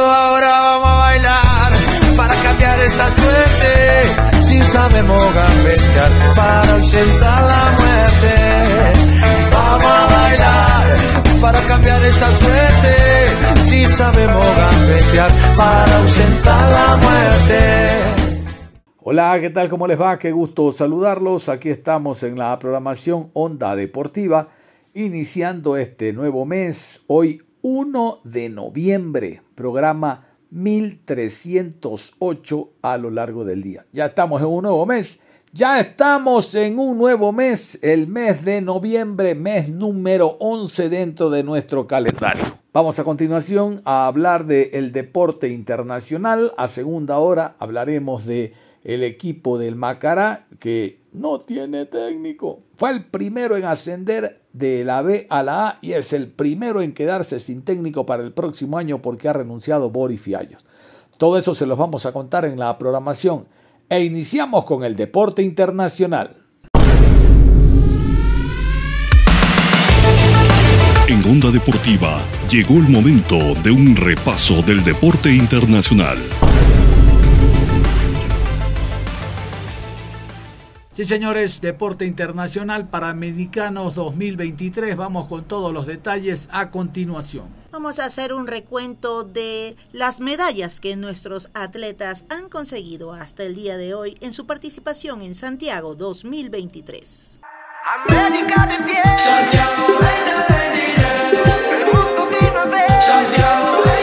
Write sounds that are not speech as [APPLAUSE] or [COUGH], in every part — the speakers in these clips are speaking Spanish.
Ahora vamos a bailar para cambiar esta suerte. Si sabemos gambetear para ausentar la muerte. Vamos a bailar para cambiar esta suerte. Si sabemos gambetear para ausentar la muerte. Hola, ¿qué tal? ¿Cómo les va? Qué gusto saludarlos. Aquí estamos en la programación Onda Deportiva, iniciando este nuevo mes. Hoy 1 de noviembre, programa 1308 a lo largo del día. Ya estamos en un nuevo mes, ya estamos en un nuevo mes, el mes de noviembre, mes número 11 dentro de nuestro calendario. Vamos a continuación a hablar del deporte internacional. A segunda hora hablaremos de el equipo del Macará que no tiene técnico. Fue el primero en ascender de la B a la A y es el primero en quedarse sin técnico para el próximo año porque ha renunciado Boris Fiallos. Todo eso se los vamos a contar en la programación. E iniciamos con el deporte internacional. En Onda Deportiva llegó el momento de un repaso del deporte internacional. Sí, señores, Deporte Internacional para Americanos 2023. Vamos con todos los detalles a continuación. Vamos a hacer un recuento de las medallas que nuestros atletas han conseguido hasta el día de hoy en su participación en Santiago 2023. América de pie. Santiago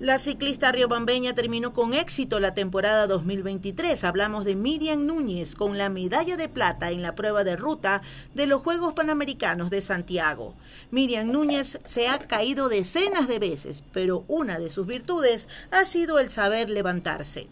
La ciclista riobambeña terminó con éxito la temporada 2023. Hablamos de Miriam Núñez con la medalla de plata en la prueba de ruta de los Juegos Panamericanos de Santiago. Miriam Núñez se ha caído decenas de veces, pero una de sus virtudes ha sido el saber levantarse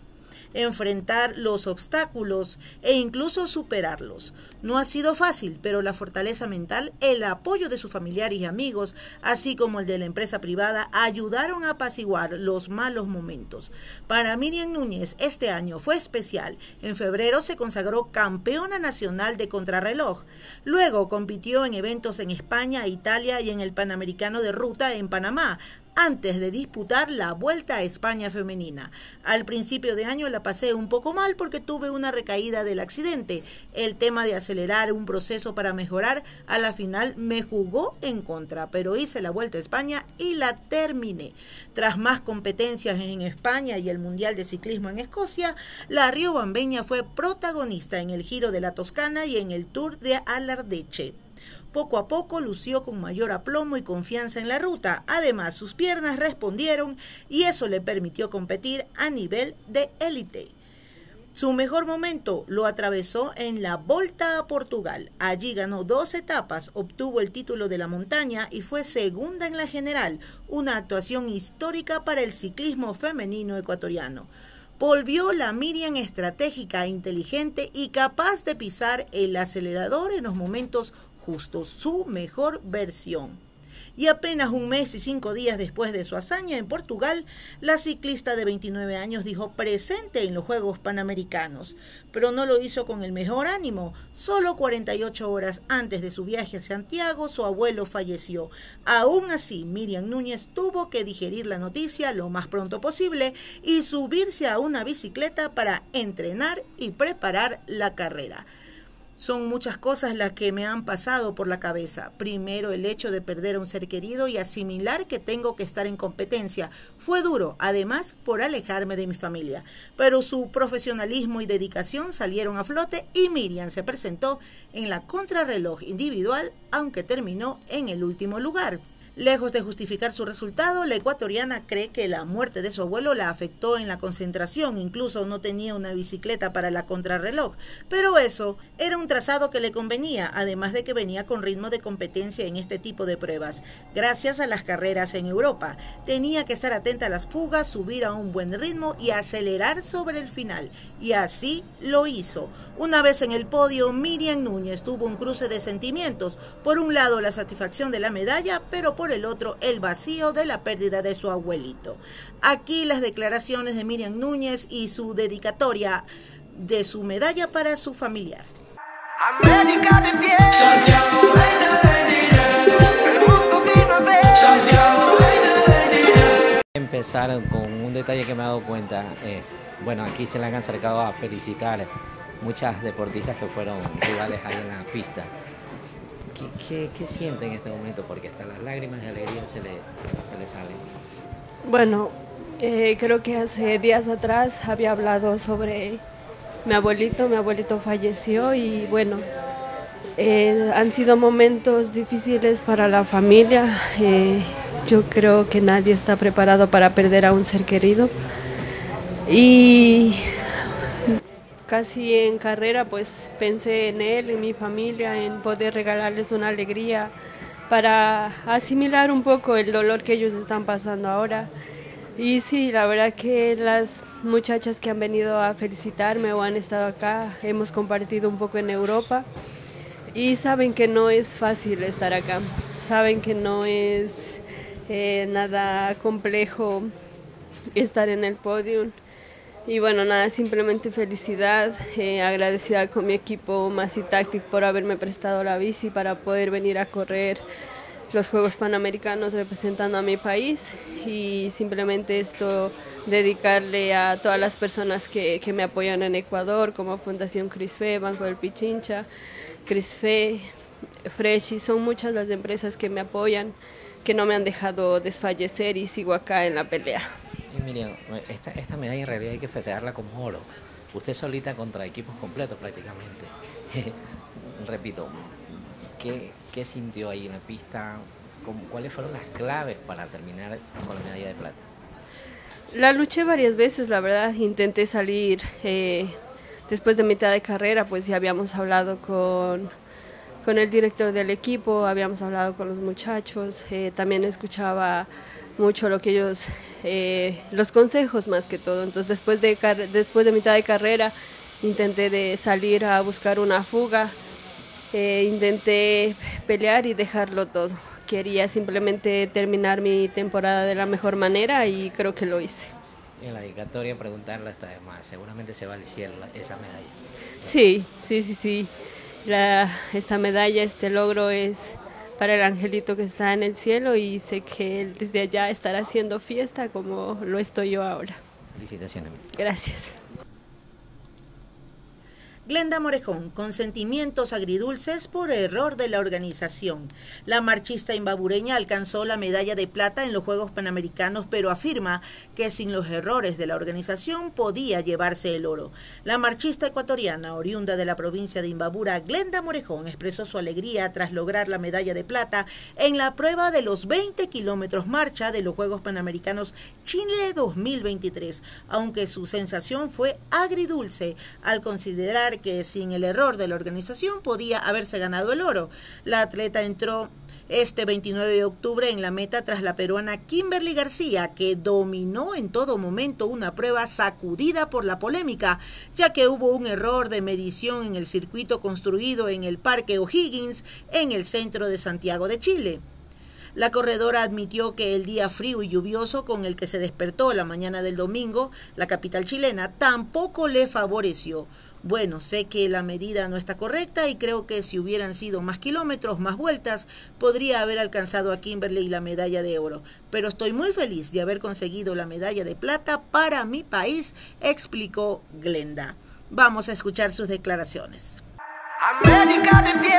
enfrentar los obstáculos e incluso superarlos. No ha sido fácil, pero la fortaleza mental, el apoyo de sus familiares y amigos, así como el de la empresa privada, ayudaron a apaciguar los malos momentos. Para Miriam Núñez, este año fue especial. En febrero se consagró campeona nacional de contrarreloj. Luego compitió en eventos en España, Italia y en el Panamericano de Ruta en Panamá, antes de disputar la Vuelta a España femenina. Al principio de año la pasé un poco mal porque tuve una recaída del accidente. El tema de acelerar un proceso para mejorar a la final me jugó en contra, pero hice la Vuelta a España y la terminé. Tras más competencias en España y el Mundial de Ciclismo en Escocia, la Río Bambeña fue protagonista en el Giro de la Toscana y en el Tour de Alardeche. Poco a poco lució con mayor aplomo y confianza en la ruta. Además, sus piernas respondieron y eso le permitió competir a nivel de élite. Su mejor momento lo atravesó en la Volta a Portugal. Allí ganó dos etapas, obtuvo el título de la montaña y fue segunda en la general, una actuación histórica para el ciclismo femenino ecuatoriano. Volvió la Miriam estratégica, inteligente y capaz de pisar el acelerador en los momentos justo su mejor versión. Y apenas un mes y cinco días después de su hazaña en Portugal, la ciclista de 29 años dijo presente en los Juegos Panamericanos, pero no lo hizo con el mejor ánimo. Solo 48 horas antes de su viaje a Santiago, su abuelo falleció. Aún así, Miriam Núñez tuvo que digerir la noticia lo más pronto posible y subirse a una bicicleta para entrenar y preparar la carrera. Son muchas cosas las que me han pasado por la cabeza. Primero, el hecho de perder a un ser querido y asimilar que tengo que estar en competencia. Fue duro, además, por alejarme de mi familia. Pero su profesionalismo y dedicación salieron a flote y Miriam se presentó en la contrarreloj individual, aunque terminó en el último lugar. Lejos de justificar su resultado, la ecuatoriana cree que la muerte de su abuelo la afectó en la concentración, incluso no tenía una bicicleta para la contrarreloj, pero eso era un trazado que le convenía, además de que venía con ritmo de competencia en este tipo de pruebas, gracias a las carreras en Europa. Tenía que estar atenta a las fugas, subir a un buen ritmo y acelerar sobre el final, y así lo hizo. Una vez en el podio, Miriam Núñez tuvo un cruce de sentimientos, por un lado la satisfacción de la medalla, pero por el otro el vacío de la pérdida de su abuelito. Aquí las declaraciones de Miriam Núñez y su dedicatoria de su medalla para su familiar. América de pie. Empezar con un detalle que me he dado cuenta. Eh, bueno, aquí se le han acercado a felicitar muchas deportistas que fueron rivales ahí en la pista. ¿Qué, siente en este momento? Porque hasta las lágrimas de alegría se le, se le salen. Bueno, eh, creo que hace días atrás había hablado sobre mi abuelito. Mi abuelito falleció y bueno, eh, han sido momentos difíciles para la familia. Eh, yo creo que nadie está preparado para perder a un ser querido. Y casi en carrera pues pensé en él, en mi familia, en poder regalarles una alegría para asimilar un poco el dolor que ellos están pasando ahora. Y sí, la verdad que las muchachas que han venido a felicitarme o han estado acá, hemos compartido un poco en Europa y saben que no es fácil estar acá, saben que no es eh, nada complejo estar en el podio. Y bueno, nada, simplemente felicidad, eh, agradecida con mi equipo Masi Tactic por haberme prestado la bici para poder venir a correr los Juegos Panamericanos representando a mi país y simplemente esto dedicarle a todas las personas que, que me apoyan en Ecuador, como Fundación Crisfe, Banco del Pichincha, Crisfe, Freshi, son muchas las empresas que me apoyan, que no me han dejado desfallecer y sigo acá en la pelea. Miriam, esta, esta medalla en realidad hay que festejarla como oro. Usted solita contra equipos completos prácticamente. [LAUGHS] Repito, ¿qué, ¿qué, sintió ahí en la pista? ¿Cuáles fueron las claves para terminar con la medalla de plata? La luché varias veces, la verdad. Intenté salir eh, después de mitad de carrera, pues ya habíamos hablado con, con el director del equipo, habíamos hablado con los muchachos, eh, también escuchaba mucho lo que ellos, eh, los consejos más que todo. Entonces después de, después de mitad de carrera intenté de salir a buscar una fuga, eh, intenté pelear y dejarlo todo. Quería simplemente terminar mi temporada de la mejor manera y creo que lo hice. En la dedicatoria preguntarle esta vez más, seguramente se va al cielo esa medalla. Sí, sí, sí, sí. La, esta medalla, este logro es para el angelito que está en el cielo y sé que él desde allá estará haciendo fiesta como lo estoy yo ahora. Felicitaciones. Gracias. Glenda Morejón, con sentimientos agridulces por error de la organización. La marchista imbabureña alcanzó la medalla de plata en los Juegos Panamericanos, pero afirma que sin los errores de la organización podía llevarse el oro. La marchista ecuatoriana, oriunda de la provincia de Imbabura, Glenda Morejón, expresó su alegría tras lograr la medalla de plata en la prueba de los 20 kilómetros marcha de los Juegos Panamericanos Chile 2023, aunque su sensación fue agridulce al considerar que sin el error de la organización podía haberse ganado el oro. La atleta entró este 29 de octubre en la meta tras la peruana Kimberly García, que dominó en todo momento una prueba sacudida por la polémica, ya que hubo un error de medición en el circuito construido en el Parque O'Higgins, en el centro de Santiago de Chile. La corredora admitió que el día frío y lluvioso con el que se despertó la mañana del domingo, la capital chilena, tampoco le favoreció. Bueno, sé que la medida no está correcta y creo que si hubieran sido más kilómetros, más vueltas, podría haber alcanzado a Kimberley la medalla de oro. Pero estoy muy feliz de haber conseguido la medalla de plata para mi país, explicó Glenda. Vamos a escuchar sus declaraciones. América de pie.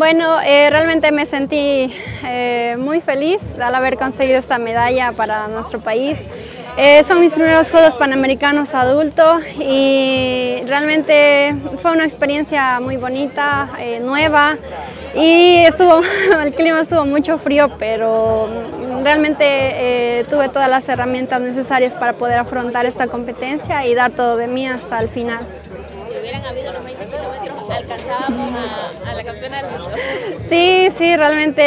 Bueno, eh, realmente me sentí eh, muy feliz al haber conseguido esta medalla para nuestro país. Eh, son mis primeros Juegos Panamericanos adultos y realmente fue una experiencia muy bonita, nueva y estuvo, [LAUGHS] el clima estuvo mucho frío, pero realmente tuve todas las herramientas necesarias para poder afrontar esta competencia y dar todo de mí hasta el final. Si hubieran habido los 20 kilómetros, alcanzábamos a, la campeona del mundo. Sí, sí, realmente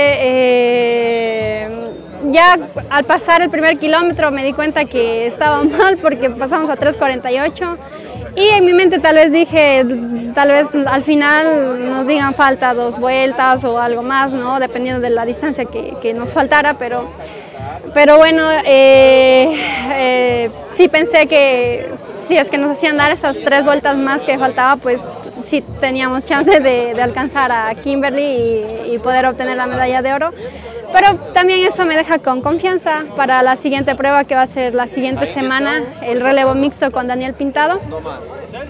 ya al pasar el primer kilómetro me di cuenta que estaba [LAUGHS] mal porque pasamos a 3.48 y en mi mente tal vez dije, tal vez al final nos digan falta dos vueltas o algo más, ¿no? Dependiendo de la distancia que, nos faltara, pero, pero bueno, eh, eh, sí pensé que si es que nos hacían dar esas tres vueltas más que faltaba, pues sí teníamos chance de, alcanzar a Kimberly y poder obtener la medalla de oro. Pero también eso me deja con confianza para la siguiente prueba que va a ser la siguiente semana, el relevo mixto con Daniel Pintado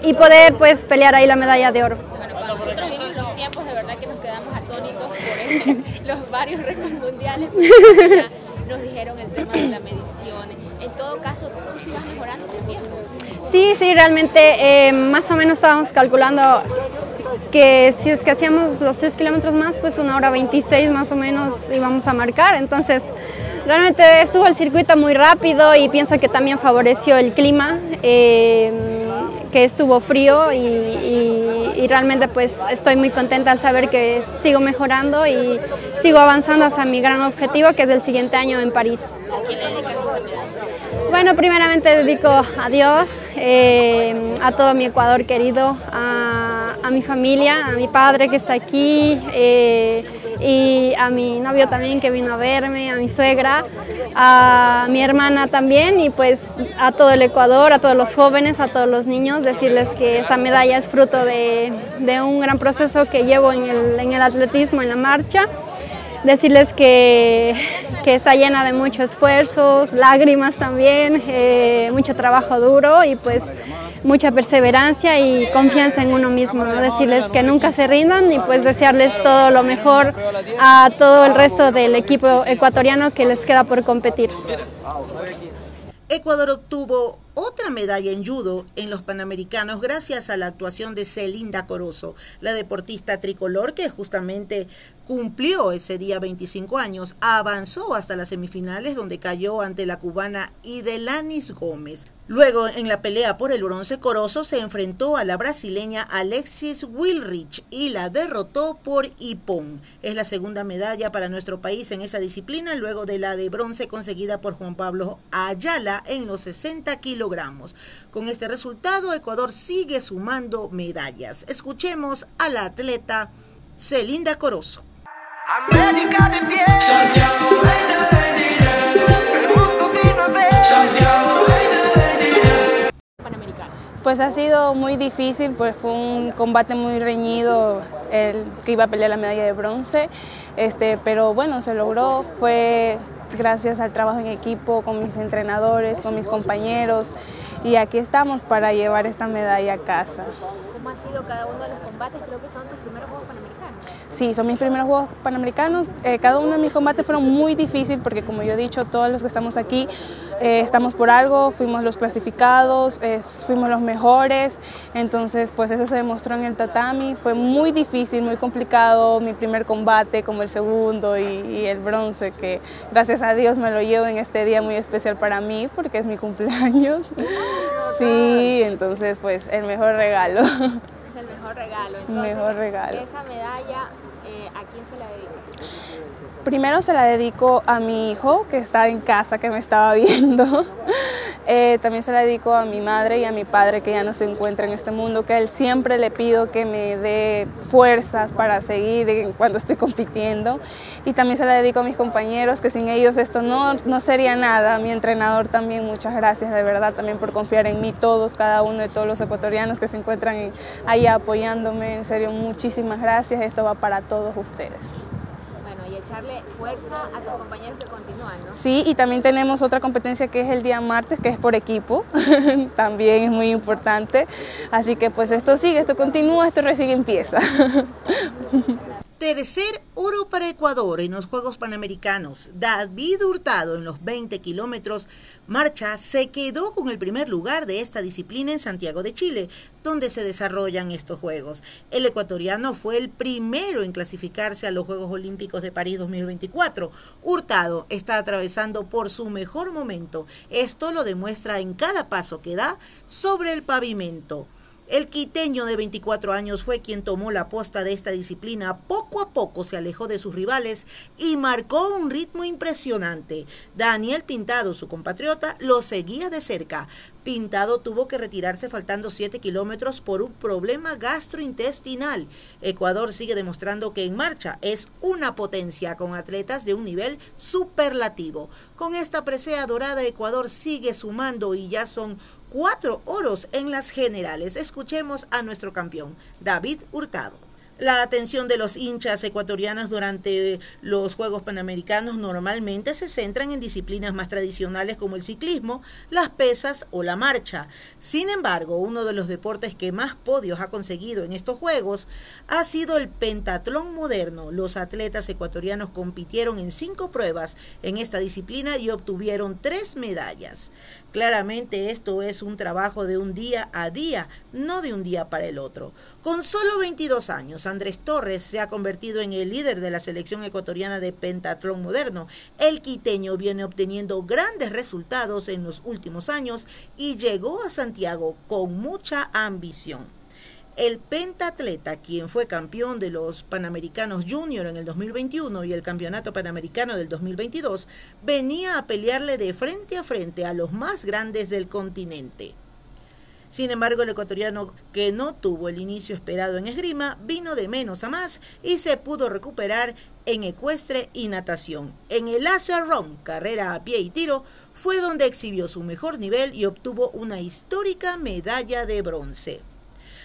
y poder pues pelear ahí la medalla de oro. Bueno, nosotros vimos los tiempos de verdad que nos quedamos atónitos por [LAUGHS] los varios récords mundiales, nos dijeron el tema de la medición. En todo caso, ¿tú sí vas mejorando tus tiempos? Sí, sí, realmente eh, más o menos estábamos calculando que si es que hacíamos los 3 kilómetros más, pues una hora 26 más o menos íbamos a marcar. Entonces, realmente estuvo el circuito muy rápido y pienso que también favoreció el clima, eh, que estuvo frío y, realmente pues estoy muy contenta al saber que sigo mejorando y sigo avanzando hacia mi gran objetivo, que es el siguiente año en París. ¿A quién le dedicas esta medalla? Bueno, primeramente dedico a Dios, eh, a todo mi Ecuador querido, a, mi familia, a mi padre que está aquí eh, y a mi novio también que vino a verme, a mi suegra, a mi hermana también y pues a todo el Ecuador, a todos los jóvenes, a todos los niños, decirles que esta medalla es fruto de, un gran proceso que llevo en el, en el atletismo, en la marcha decirles que, está llena de mucho esfuerzos, lágrimas también, eh, mucho trabajo duro y pues mucha perseverancia y confianza en uno mismo, decirles que nunca se rindan y pues desearles todo lo mejor a todo el resto del equipo ecuatoriano que les queda por competir. Ecuador obtuvo otra medalla en judo en los Panamericanos gracias a la actuación de Celinda Corozo, la deportista tricolor que justamente cumplió ese día 25 años, avanzó hasta las semifinales donde cayó ante la cubana Idelanis Gómez. Luego, en la pelea por el bronce, Corozo se enfrentó a la brasileña Alexis Wilrich y la derrotó por Ipón. Es la segunda medalla para nuestro país en esa disciplina, luego de la de bronce conseguida por Juan Pablo Ayala en los 60 kilogramos. Con este resultado, Ecuador sigue sumando medallas. Escuchemos a la atleta Celinda Corozo. América de pie. Pues ha sido muy difícil, pues fue un combate muy reñido el que iba a pelear la medalla de bronce, este, pero bueno, se logró, fue gracias al trabajo en equipo con mis entrenadores, con mis compañeros y aquí estamos para llevar esta medalla a casa. ¿Cómo ha sido cada uno de los combates? Creo que son tus primeros Juegos. Sí, son mis primeros Juegos Panamericanos. Eh, cada uno de mis combates fueron muy difíciles porque como yo he dicho, todos los que estamos aquí eh, estamos por algo, fuimos los clasificados, eh, fuimos los mejores, entonces pues eso se demostró en el tatami. Fue muy difícil, muy complicado mi primer combate como el segundo y, y el bronce, que gracias a Dios me lo llevo en este día muy especial para mí porque es mi cumpleaños. [LAUGHS] Sí, entonces pues el mejor regalo. Es el mejor regalo. Entonces, mejor regalo. Esa medalla ¿a quién se la dedica? Primero se la dedico a mi hijo que está en casa, que me estaba viendo. [LAUGHS] Eh, también se la dedico a mi madre y a mi padre que ya no se encuentra en este mundo, que a él siempre le pido que me dé fuerzas para seguir cuando estoy compitiendo. Y también se la dedico a mis compañeros, que sin ellos esto no, no sería nada. Mi entrenador también, muchas gracias de verdad también por confiar en mí, todos, cada uno de todos los ecuatorianos que se encuentran ahí apoyándome. En serio, muchísimas gracias. Esto va para todos ustedes echarle fuerza a tus compañeros que continúan, ¿no? Sí, y también tenemos otra competencia que es el día martes, que es por equipo, [LAUGHS] también es muy importante. Así que pues esto sigue, esto continúa, esto recién empieza. [LAUGHS] Tercer oro para Ecuador en los Juegos Panamericanos. David Hurtado en los 20 kilómetros marcha se quedó con el primer lugar de esta disciplina en Santiago de Chile, donde se desarrollan estos Juegos. El ecuatoriano fue el primero en clasificarse a los Juegos Olímpicos de París 2024. Hurtado está atravesando por su mejor momento. Esto lo demuestra en cada paso que da sobre el pavimento. El quiteño de 24 años fue quien tomó la posta de esta disciplina. Poco a poco se alejó de sus rivales y marcó un ritmo impresionante. Daniel Pintado, su compatriota, lo seguía de cerca. Pintado tuvo que retirarse faltando 7 kilómetros por un problema gastrointestinal. Ecuador sigue demostrando que en marcha es una potencia con atletas de un nivel superlativo. Con esta presea dorada Ecuador sigue sumando y ya son cuatro oros en las generales. Escuchemos a nuestro campeón, David Hurtado. La atención de los hinchas ecuatorianos durante los Juegos Panamericanos normalmente se centran en disciplinas más tradicionales como el ciclismo, las pesas o la marcha. Sin embargo, uno de los deportes que más podios ha conseguido en estos Juegos ha sido el pentatlón moderno. Los atletas ecuatorianos compitieron en cinco pruebas en esta disciplina y obtuvieron tres medallas. Claramente esto es un trabajo de un día a día, no de un día para el otro. Con solo 22 años, Andrés Torres se ha convertido en el líder de la selección ecuatoriana de pentatlón moderno. El quiteño viene obteniendo grandes resultados en los últimos años y llegó a Santiago con mucha ambición. El pentatleta, quien fue campeón de los Panamericanos Junior en el 2021 y el Campeonato Panamericano del 2022, venía a pelearle de frente a frente a los más grandes del continente. Sin embargo, el ecuatoriano que no tuvo el inicio esperado en esgrima vino de menos a más y se pudo recuperar en ecuestre y natación. En el run, carrera a pie y tiro, fue donde exhibió su mejor nivel y obtuvo una histórica medalla de bronce.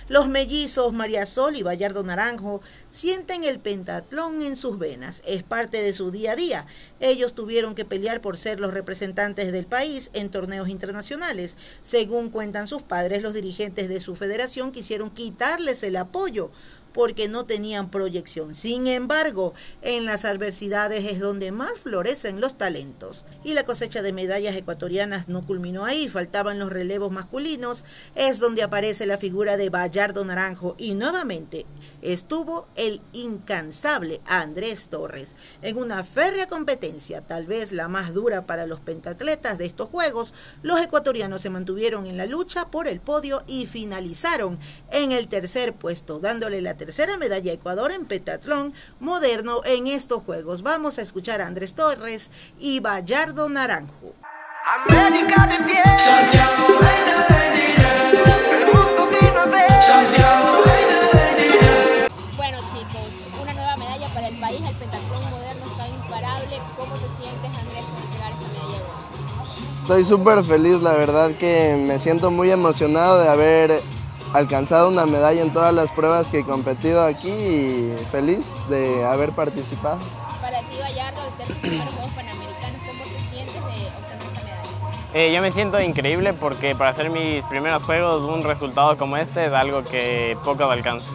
Los mellizos María Sol y Bayardo Naranjo sienten el pentatlón en sus venas. Es parte de su día a día. Ellos tuvieron que pelear por ser los representantes del país en torneos internacionales. Según cuentan sus padres, los dirigentes de su federación quisieron quitarles el apoyo porque no tenían proyección. Sin embargo, en las adversidades es donde más florecen los talentos. Y la cosecha de medallas ecuatorianas no culminó ahí, faltaban los relevos masculinos, es donde aparece la figura de Bayardo Naranjo y nuevamente estuvo el incansable Andrés Torres. En una férrea competencia, tal vez la más dura para los pentatletas de estos Juegos, los ecuatorianos se mantuvieron en la lucha por el podio y finalizaron en el tercer puesto, dándole la tercera medalla Ecuador en pentatlón moderno en estos Juegos. Vamos a escuchar a Andrés Torres y Bayardo Naranjo. América de pie. Bueno chicos, una nueva medalla para el país, el pentatlón moderno está imparable. ¿Cómo te sientes Andrés por entregar esta medalla de? Estoy súper feliz, la verdad que me siento muy emocionado de haber alcanzado una medalla en todas las pruebas que he competido aquí y feliz de haber participado. Para ti, Gallardo, al ser tus primeros Juegos Panamericanos, ¿cómo te sientes de obtener esta medalla? Eh, yo me siento increíble porque para hacer mis primeros juegos un resultado como este es algo que poco alcanza.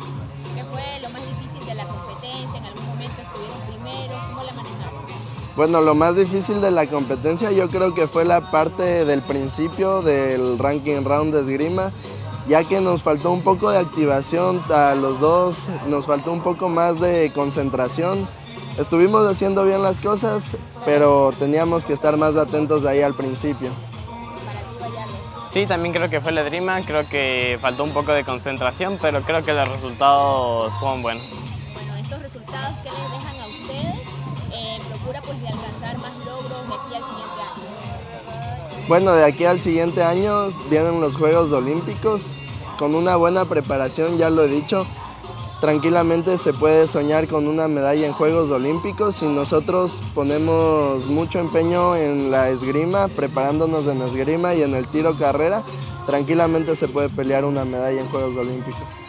¿Qué fue lo más difícil de la competencia? ¿En algún momento estuvieron primero? ¿Cómo la manejaron? Bueno, lo más difícil de la competencia yo creo que fue la parte del principio del ranking round de esgrima ya que nos faltó un poco de activación a los dos, nos faltó un poco más de concentración. Estuvimos haciendo bien las cosas, pero teníamos que estar más atentos ahí al principio. Sí, también creo que fue la Drima, creo que faltó un poco de concentración, pero creo que los resultados fueron buenos. Bueno, estos resultados les Bueno, de aquí al siguiente año vienen los Juegos Olímpicos. Con una buena preparación, ya lo he dicho, tranquilamente se puede soñar con una medalla en Juegos Olímpicos si nosotros ponemos mucho empeño en la esgrima, preparándonos en esgrima y en el tiro carrera, tranquilamente se puede pelear una medalla en Juegos Olímpicos.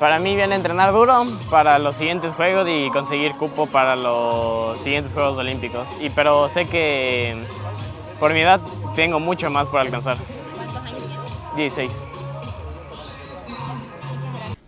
Para mí viene entrenar duro para los siguientes juegos y conseguir cupo para los siguientes Juegos Olímpicos. Y, pero sé que por mi edad tengo mucho más por alcanzar. ¿Cuántos años tienes? 16.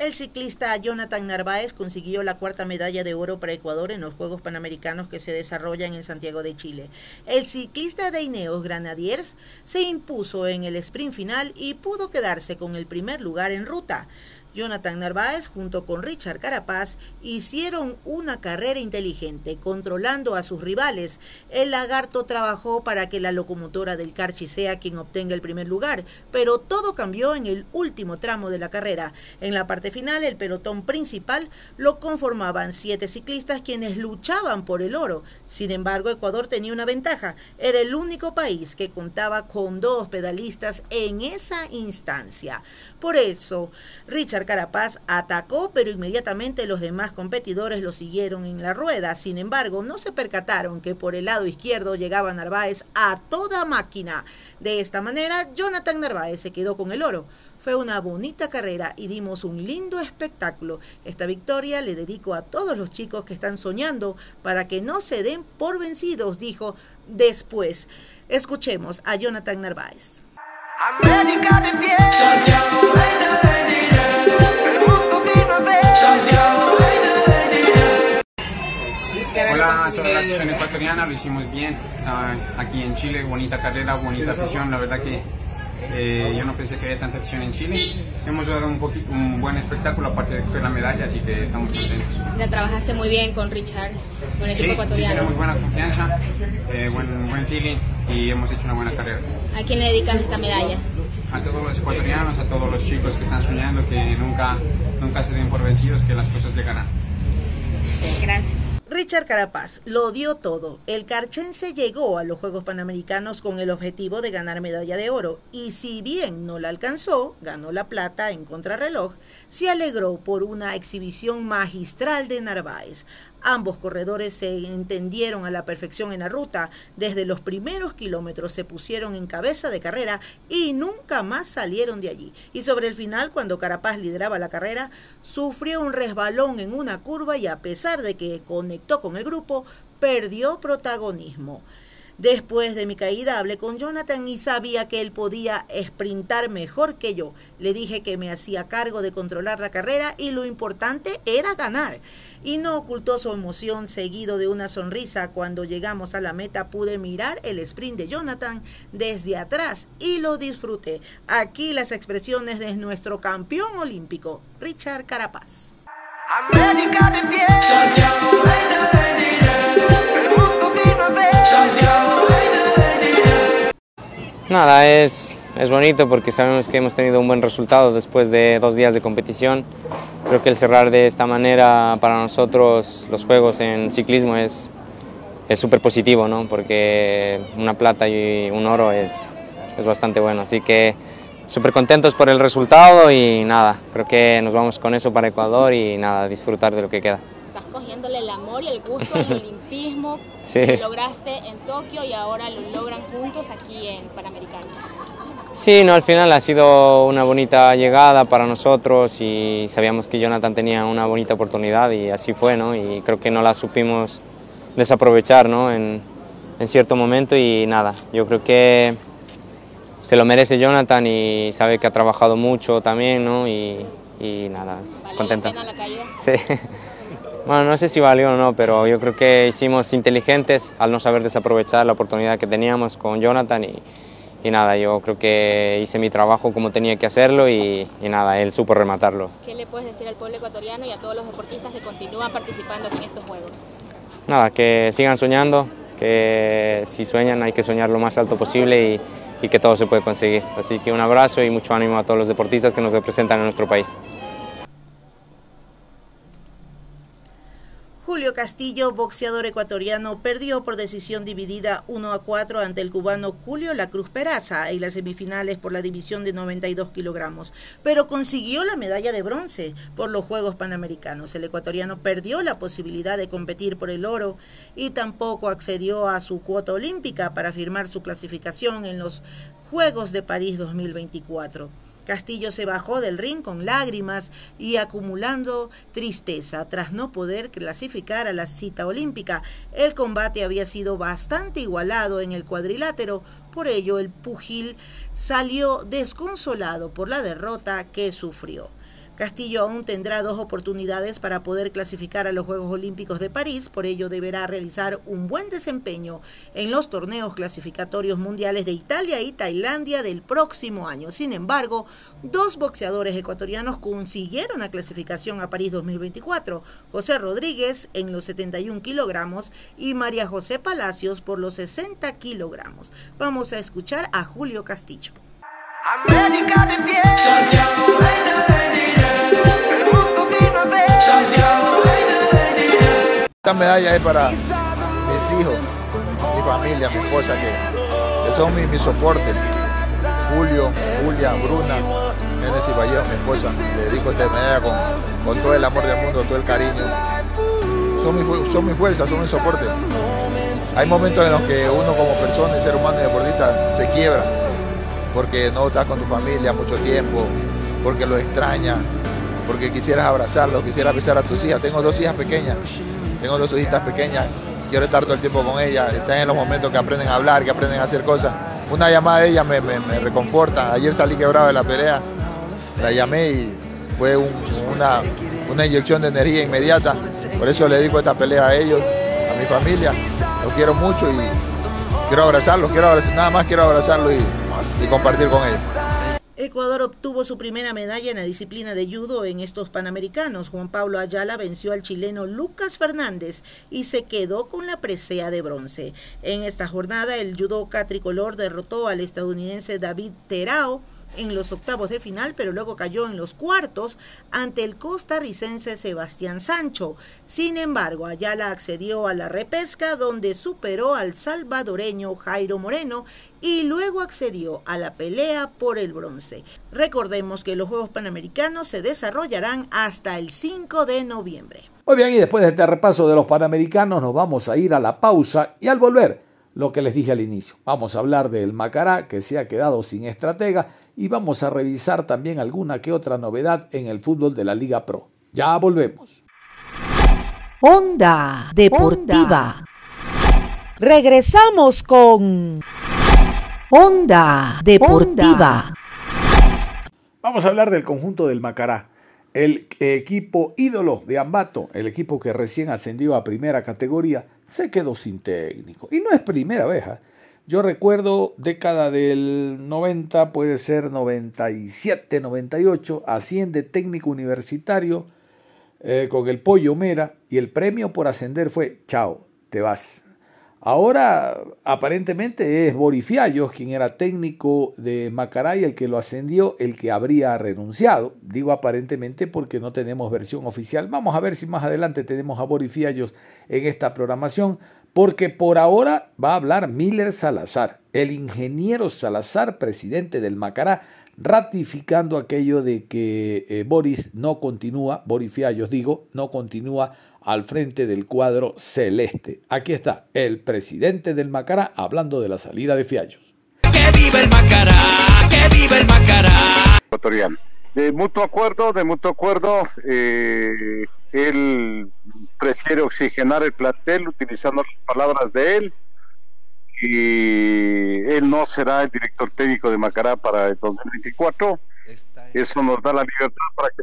El ciclista Jonathan Narváez consiguió la cuarta medalla de oro para Ecuador en los Juegos Panamericanos que se desarrollan en Santiago de Chile. El ciclista de Ineos Granadiers se impuso en el sprint final y pudo quedarse con el primer lugar en ruta. Jonathan Narváez junto con Richard Carapaz hicieron una carrera inteligente, controlando a sus rivales. El lagarto trabajó para que la locomotora del Carchi sea quien obtenga el primer lugar, pero todo cambió en el último tramo de la carrera. En la parte final, el pelotón principal lo conformaban siete ciclistas quienes luchaban por el oro. Sin embargo, Ecuador tenía una ventaja. Era el único país que contaba con dos pedalistas en esa instancia. Por eso, Richard Carapaz atacó, pero inmediatamente los demás competidores lo siguieron en la rueda. Sin embargo, no se percataron que por el lado izquierdo llegaba Narváez a toda máquina. De esta manera, Jonathan Narváez se quedó con el oro. Fue una bonita carrera y dimos un lindo espectáculo. Esta victoria le dedico a todos los chicos que están soñando para que no se den por vencidos, dijo después. Escuchemos a Jonathan Narváez. América de Hola a toda la afición ecuatoriana, lo hicimos bien. aquí en Chile, bonita carrera, bonita afición. La verdad que eh, yo no pensé que había tanta afición en Chile. Hemos dado un, poquito, un buen espectáculo, aparte de la medalla, así que estamos contentos. Ya trabajaste muy bien con Richard, con el equipo ecuatoriano. Sí, tenemos buena confianza, eh, buen, buen feeling y hemos hecho una buena carrera. ¿A quién le dedicas esta medalla? A todos los ecuatorianos, a todos los chicos que están soñando, que nunca, nunca se den por vencidos, que las cosas llegarán. Gracias. Richard Carapaz lo dio todo. El carchense llegó a los Juegos Panamericanos con el objetivo de ganar medalla de oro y si bien no la alcanzó, ganó la plata en contrarreloj, se alegró por una exhibición magistral de Narváez. Ambos corredores se entendieron a la perfección en la ruta. Desde los primeros kilómetros se pusieron en cabeza de carrera y nunca más salieron de allí. Y sobre el final, cuando Carapaz lideraba la carrera, sufrió un resbalón en una curva y a pesar de que conectó con el grupo, perdió protagonismo. Después de mi caída hablé con Jonathan y sabía que él podía sprintar mejor que yo. Le dije que me hacía cargo de controlar la carrera y lo importante era ganar. Y no ocultó su emoción seguido de una sonrisa. Cuando llegamos a la meta pude mirar el sprint de Jonathan desde atrás y lo disfruté. Aquí las expresiones de nuestro campeón olímpico, Richard Carapaz. América de pie. Nada, es, es bonito porque sabemos que hemos tenido un buen resultado después de dos días de competición. Creo que el cerrar de esta manera para nosotros los juegos en ciclismo es súper positivo, ¿no? porque una plata y un oro es, es bastante bueno. Así que súper contentos por el resultado y nada, creo que nos vamos con eso para Ecuador y nada, disfrutar de lo que queda cogiéndole el amor y el gusto al [LAUGHS] olimpismo que lograste en Tokio y ahora lo logran juntos aquí en Panamericanos. Sí, no, al final ha sido una bonita llegada para nosotros y sabíamos que Jonathan tenía una bonita oportunidad y así fue, ¿no? Y creo que no la supimos desaprovechar, ¿no? En, en cierto momento y nada, yo creo que se lo merece Jonathan y sabe que ha trabajado mucho también, ¿no? Y, y nada, contenta. La caída? Sí. [LAUGHS] Bueno, no sé si valió o no, pero yo creo que hicimos inteligentes al no saber desaprovechar la oportunidad que teníamos con Jonathan y, y nada, yo creo que hice mi trabajo como tenía que hacerlo y, y, nada, él supo rematarlo. ¿Qué le puedes decir al pueblo ecuatoriano y a todos los deportistas que continúan participando en estos Juegos? Nada, que sigan soñando, que si sueñan hay que soñar lo más alto posible y, y que todo se puede conseguir. Así que un abrazo y mucho ánimo a todos los deportistas que nos representan en nuestro país. Julio Castillo, boxeador ecuatoriano, perdió por decisión dividida 1 a 4 ante el cubano Julio La Cruz Peraza en las semifinales por la división de 92 kilogramos, pero consiguió la medalla de bronce por los Juegos Panamericanos. El ecuatoriano perdió la posibilidad de competir por el oro y tampoco accedió a su cuota olímpica para firmar su clasificación en los Juegos de París 2024. Castillo se bajó del ring con lágrimas y acumulando tristeza tras no poder clasificar a la cita olímpica. El combate había sido bastante igualado en el cuadrilátero, por ello el pugil salió desconsolado por la derrota que sufrió. Castillo aún tendrá dos oportunidades para poder clasificar a los Juegos Olímpicos de París, por ello deberá realizar un buen desempeño en los torneos clasificatorios mundiales de Italia y Tailandia del próximo año. Sin embargo, dos boxeadores ecuatorianos consiguieron la clasificación a París 2024, José Rodríguez en los 71 kilogramos y María José Palacios por los 60 kilogramos. Vamos a escuchar a Julio Castillo. América de pie. Esta medalla es para mis hijos, mi familia, mi esposa, que, son mi, soporte. Julio, Julia, Bruna, Nenes Vallejo, mi esposa. Le dedico esta medalla con, con todo el amor del mundo, todo el cariño. Son mi, son mi fuerza, son mi soporte. Hay momentos en los que uno como persona, ser humano y deportista se quiebra porque no estás con tu familia mucho tiempo, porque lo extraña, porque quisieras abrazarlo, quisieras besar a tus hijas. Tengo dos hijas pequeñas, tengo dos hijitas pequeñas, quiero estar todo el tiempo con ellas, están en los momentos que aprenden a hablar, que aprenden a hacer cosas. Una llamada de ellas me, reconforta. Ayer salí quebrado de la pelea, la llamé y fue una, una inyección de energía inmediata. Por eso le dedico esta pelea a ellos, a mi familia. Los quiero mucho y quiero abrazarlos, quiero abrazar, nada más quiero abrazarlos y, y compartir con ellos. Ecuador obtuvo su primera medalla en la disciplina de judo en estos Panamericanos. Juan Pablo Ayala venció al chileno Lucas Fernández y se quedó con la presea de bronce. En esta jornada, el judoka tricolor derrotó al estadounidense David Terao en los octavos de final, pero luego cayó en los cuartos ante el costarricense Sebastián Sancho. Sin embargo, Ayala accedió a la repesca donde superó al salvadoreño Jairo Moreno y luego accedió a la pelea por el bronce. Recordemos que los Juegos Panamericanos se desarrollarán hasta el 5 de noviembre. Muy bien, y después de este repaso de los Panamericanos nos vamos a ir a la pausa y al volver lo que les dije al inicio. Vamos a hablar del Macará, que se ha quedado sin estratega, y vamos a revisar también alguna que otra novedad en el fútbol de la Liga Pro. Ya volvemos. Onda Deportiva. Regresamos con Onda Deportiva. Vamos a hablar del conjunto del Macará. El equipo ídolo de Ambato, el equipo que recién ascendió a primera categoría, se quedó sin técnico. Y no es primera vez. ¿ah? Yo recuerdo década del 90, puede ser 97, 98, asciende técnico universitario eh, con el Pollo Mera y el premio por ascender fue, chao, te vas. Ahora aparentemente es Borifiallos quien era técnico de Macaray el que lo ascendió, el que habría renunciado. Digo aparentemente porque no tenemos versión oficial. Vamos a ver si más adelante tenemos a Borifiallos en esta programación, porque por ahora va a hablar Miller Salazar, el ingeniero Salazar, presidente del Macará, ratificando aquello de que eh, Boris no continúa, Borifiallos digo, no continúa al frente del cuadro celeste. Aquí está el presidente del Macará hablando de la salida de Fiallos. ¡Que viva el Macará! ¡Que viva el Macará! Ecuatoriano. De mutuo acuerdo, de mutuo acuerdo, eh, él prefiere oxigenar el plantel utilizando las palabras de él y él no será el director técnico de Macará para el 2024. Eso nos da la libertad para que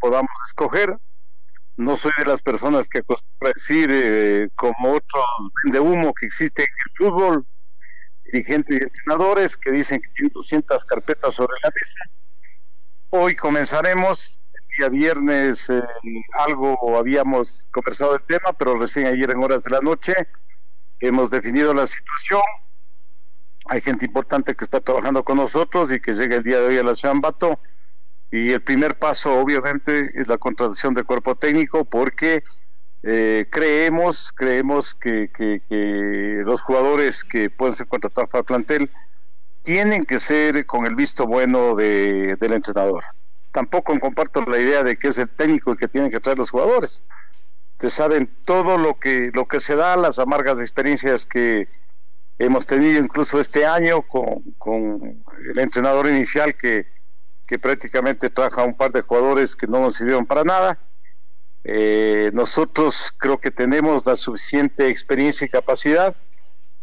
podamos escoger no soy de las personas que acostumbra decir, eh, como otros de humo que existe en el fútbol, dirigentes y entrenadores que dicen que tienen 200 carpetas sobre la mesa. Hoy comenzaremos, el día viernes eh, algo habíamos conversado del tema, pero recién ayer en horas de la noche hemos definido la situación. Hay gente importante que está trabajando con nosotros y que llega el día de hoy a la ciudad Ambato y el primer paso, obviamente, es la contratación del cuerpo técnico, porque eh, creemos, creemos que, los jugadores que pueden ser contratados para el plantel tienen que ser con el visto bueno de, del entrenador. Tampoco comparto la idea de que es el técnico el que tiene que traer los jugadores. Ustedes saben todo lo que, lo que se da, las amargas experiencias que hemos tenido incluso este año con, con el entrenador inicial que que prácticamente trajo a un par de jugadores que no nos sirvieron para nada. Eh, nosotros creo que tenemos la suficiente experiencia y capacidad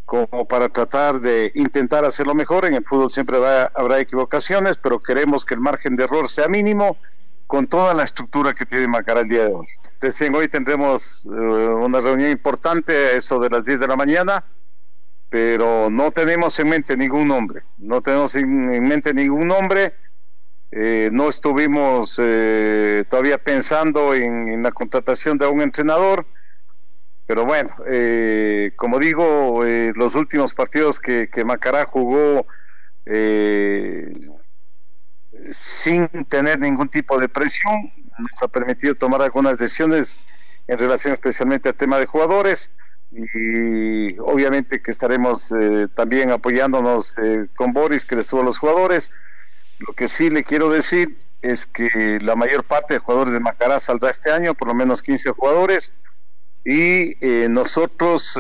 como para tratar de intentar hacerlo mejor. En el fútbol siempre habrá equivocaciones, pero queremos que el margen de error sea mínimo con toda la estructura que tiene Macará el día de hoy. Recién hoy tendremos eh, una reunión importante, eso de las 10 de la mañana, pero no tenemos en mente ningún nombre, no tenemos en, mente ningún nombre, eh, no estuvimos eh, todavía pensando en, la contratación de un entrenador, pero bueno, eh, como digo, los últimos partidos que, Macará jugó sin tener ningún tipo de presión, nos ha permitido tomar algunas decisiones en relación especialmente al tema de jugadores y obviamente que estaremos eh, también apoyándonos eh, con Boris que le estuvo a los jugadores. Lo que sí le quiero decir es que la mayor parte de jugadores de Macará saldrá este año, por lo menos 15 jugadores, y eh, nosotros,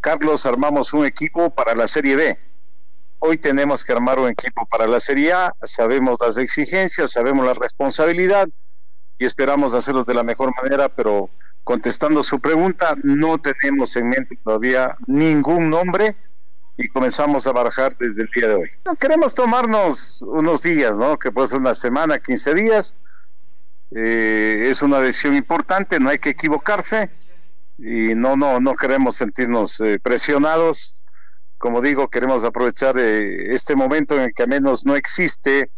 Carlos, armamos un equipo para la Serie B. Hoy tenemos que armar un equipo para la Serie A, sabemos las exigencias, sabemos la responsabilidad y esperamos hacerlo de la mejor manera, pero contestando su pregunta, no tenemos en mente todavía ningún nombre y comenzamos a barajar desde el día de hoy. queremos tomarnos unos días, ¿no? Que puede ser una semana, 15 días. Eh, es una decisión importante, no hay que equivocarse y no, no, no queremos sentirnos eh, presionados. Como digo, queremos aprovechar eh, este momento en el que al menos no existe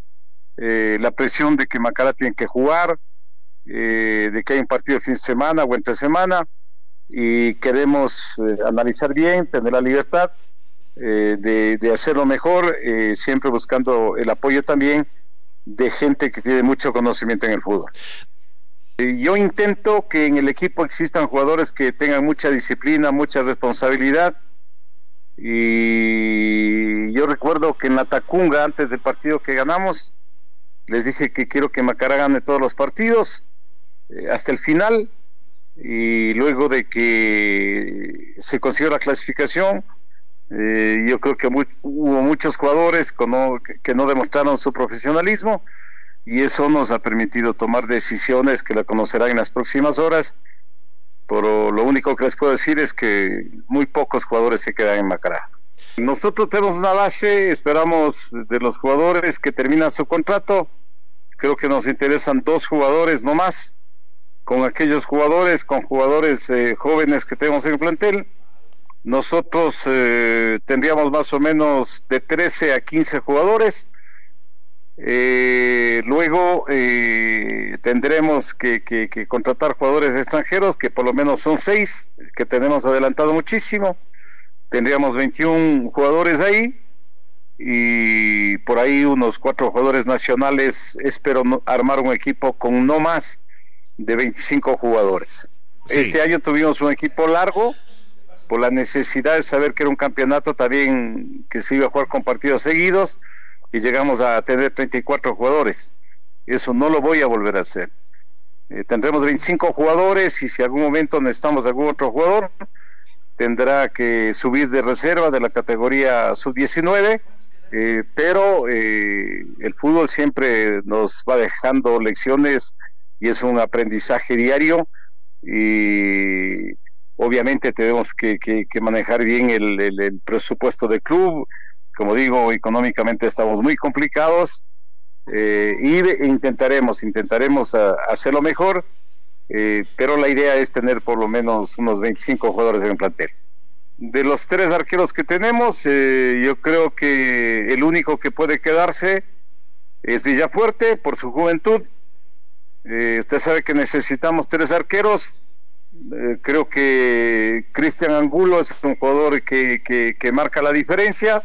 la presión de que Macara tiene que jugar, eh, de que hay un partido de fin de semana o entre semana y queremos eh, analizar bien, tener la libertad eh, de, de, hacerlo mejor, siempre buscando el apoyo también de gente que tiene mucho conocimiento en el fútbol. Yo intento que en el equipo existan jugadores que tengan mucha disciplina, mucha responsabilidad. Y yo recuerdo que en la Tacunga, antes del partido que ganamos, les dije que quiero que Macará gane todos los partidos eh, hasta el final y luego de que se consiguió la clasificación, eh, yo creo que hubo muchos jugadores que no, demostraron su profesionalismo y eso nos ha permitido tomar decisiones que la conocerán en las próximas horas. Pero lo único que les puedo decir es que muy pocos jugadores se quedan en Macará. Nosotros tenemos una base, esperamos de los jugadores que terminan su contrato. Creo que nos interesan dos jugadores no más con aquellos jugadores, con jugadores eh, jóvenes que tenemos en el plantel. Nosotros eh, tendríamos más o menos de 13 a 15 jugadores. Eh, luego tendremos que, que, contratar jugadores extranjeros, que por lo menos son 6, que tenemos adelantado muchísimo. Tendríamos 21 jugadores ahí y por ahí unos cuatro jugadores nacionales. Espero armar un equipo con no más de 25 jugadores. Este año tuvimos un equipo largo la necesidad de saber que era un campeonato también que se iba a jugar con partidos seguidos y llegamos a tener 34 jugadores. Eso no lo voy a volver a hacer. Eh, tendremos 25 jugadores y si algún momento necesitamos algún otro jugador, tendrá que subir de reserva de la categoría sub-19, eh, pero eh, el fútbol siempre nos va dejando lecciones y es un aprendizaje diario y obviamente tenemos que, manejar bien el, presupuesto del club. Como digo, económicamente estamos muy complicados eh, y intentaremos, intentaremos ah, hacerlo mejor, eh, pero la idea es tener por lo menos unos 25 jugadores en el plantel. De los tres arqueros que tenemos, eh, yo creo que el único que puede quedarse es Villafuerte por su juventud eh, usted sabe que necesitamos tres arqueros. Eh, creo que Cristian Angulo es un jugador que, que, marca la diferencia.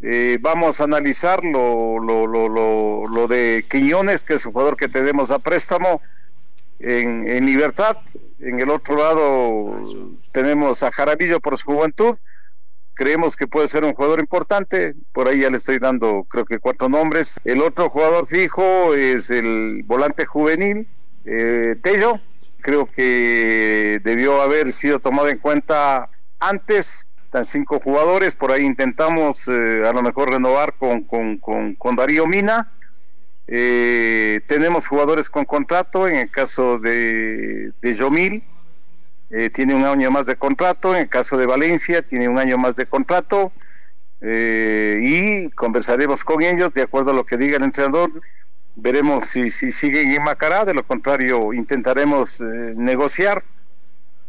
Eh, vamos a analizar lo, lo, lo, lo, de Quiñones, que es un jugador que tenemos a préstamo en, en Libertad. En el otro lado tenemos a Jarabillo por su juventud creemos que puede ser un jugador importante. Por ahí ya le estoy dando, creo que cuatro nombres. El otro jugador fijo es el volante juvenil, eh, Tello. Creo que debió haber sido tomado en cuenta antes. Están cinco jugadores. Por ahí intentamos eh, a lo mejor renovar con, con, con, Darío Mina. Eh, tenemos jugadores con contrato, en el caso de, de Yomil, eh, tiene un año más de contrato, en el caso de Valencia tiene un año más de contrato eh, y conversaremos con ellos de acuerdo a lo que diga el entrenador veremos si, si siguen en Macará, de lo contrario intentaremos eh, negociar.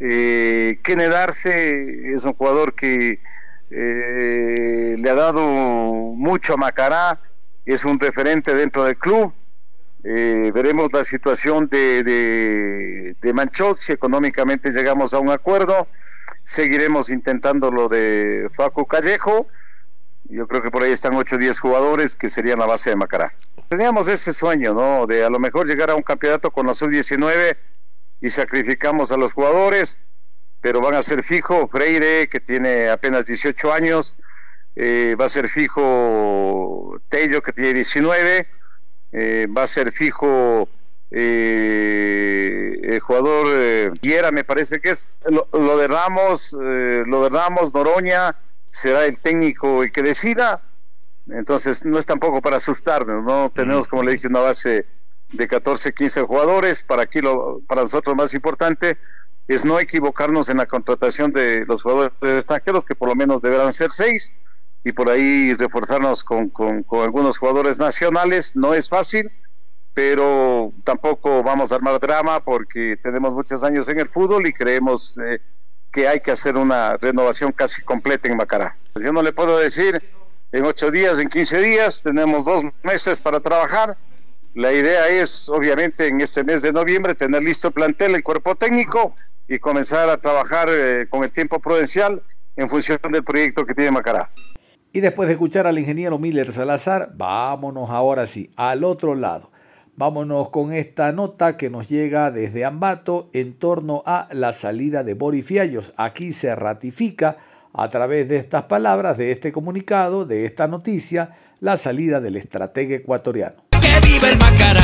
Eh, es un jugador que eh, le ha dado mucho a Macará, es un referente dentro del club. Eh, veremos la situación de, de, de Manchot, si económicamente llegamos a un acuerdo. Seguiremos intentando lo de Facu Callejo. Yo creo que por ahí están 8 o 10 jugadores que serían la base de Macará. Teníamos ese sueño, ¿no? De a lo mejor llegar a un campeonato con la sub-19 y sacrificamos a los jugadores, pero van a ser fijo Freire, que tiene apenas 18 años, eh, va a ser fijo Tello, que tiene 19, eh, va a ser fijo eh, el jugador eh, Guiera, me parece que es. Lo, lo de Ramos, eh, lo de Ramos, Noroña, será el técnico el que decida. Entonces, no es tampoco para asustarnos, ¿no? Tenemos, como le dije, una base de 14, 15 jugadores. Para aquí, lo, para nosotros, más importante es no equivocarnos en la contratación de los jugadores extranjeros, que por lo menos deberán ser seis, y por ahí reforzarnos con, con, con algunos jugadores nacionales. No es fácil, pero tampoco vamos a armar drama porque tenemos muchos años en el fútbol y creemos eh, que hay que hacer una renovación casi completa en Macará. Yo no le puedo decir en ocho días, en 15 días, tenemos dos meses para trabajar. La idea es, obviamente, en este mes de noviembre tener listo el plantel, el cuerpo técnico y comenzar a trabajar eh, con el tiempo prudencial en función del proyecto que tiene Macará. Y después de escuchar al ingeniero Miller Salazar, vámonos ahora sí al otro lado. Vámonos con esta nota que nos llega desde Ambato en torno a la salida de Boris Fiallos. Aquí se ratifica a través de estas palabras, de este comunicado, de esta noticia, la salida del estratega ecuatoriano. ¡Que viva el Macará!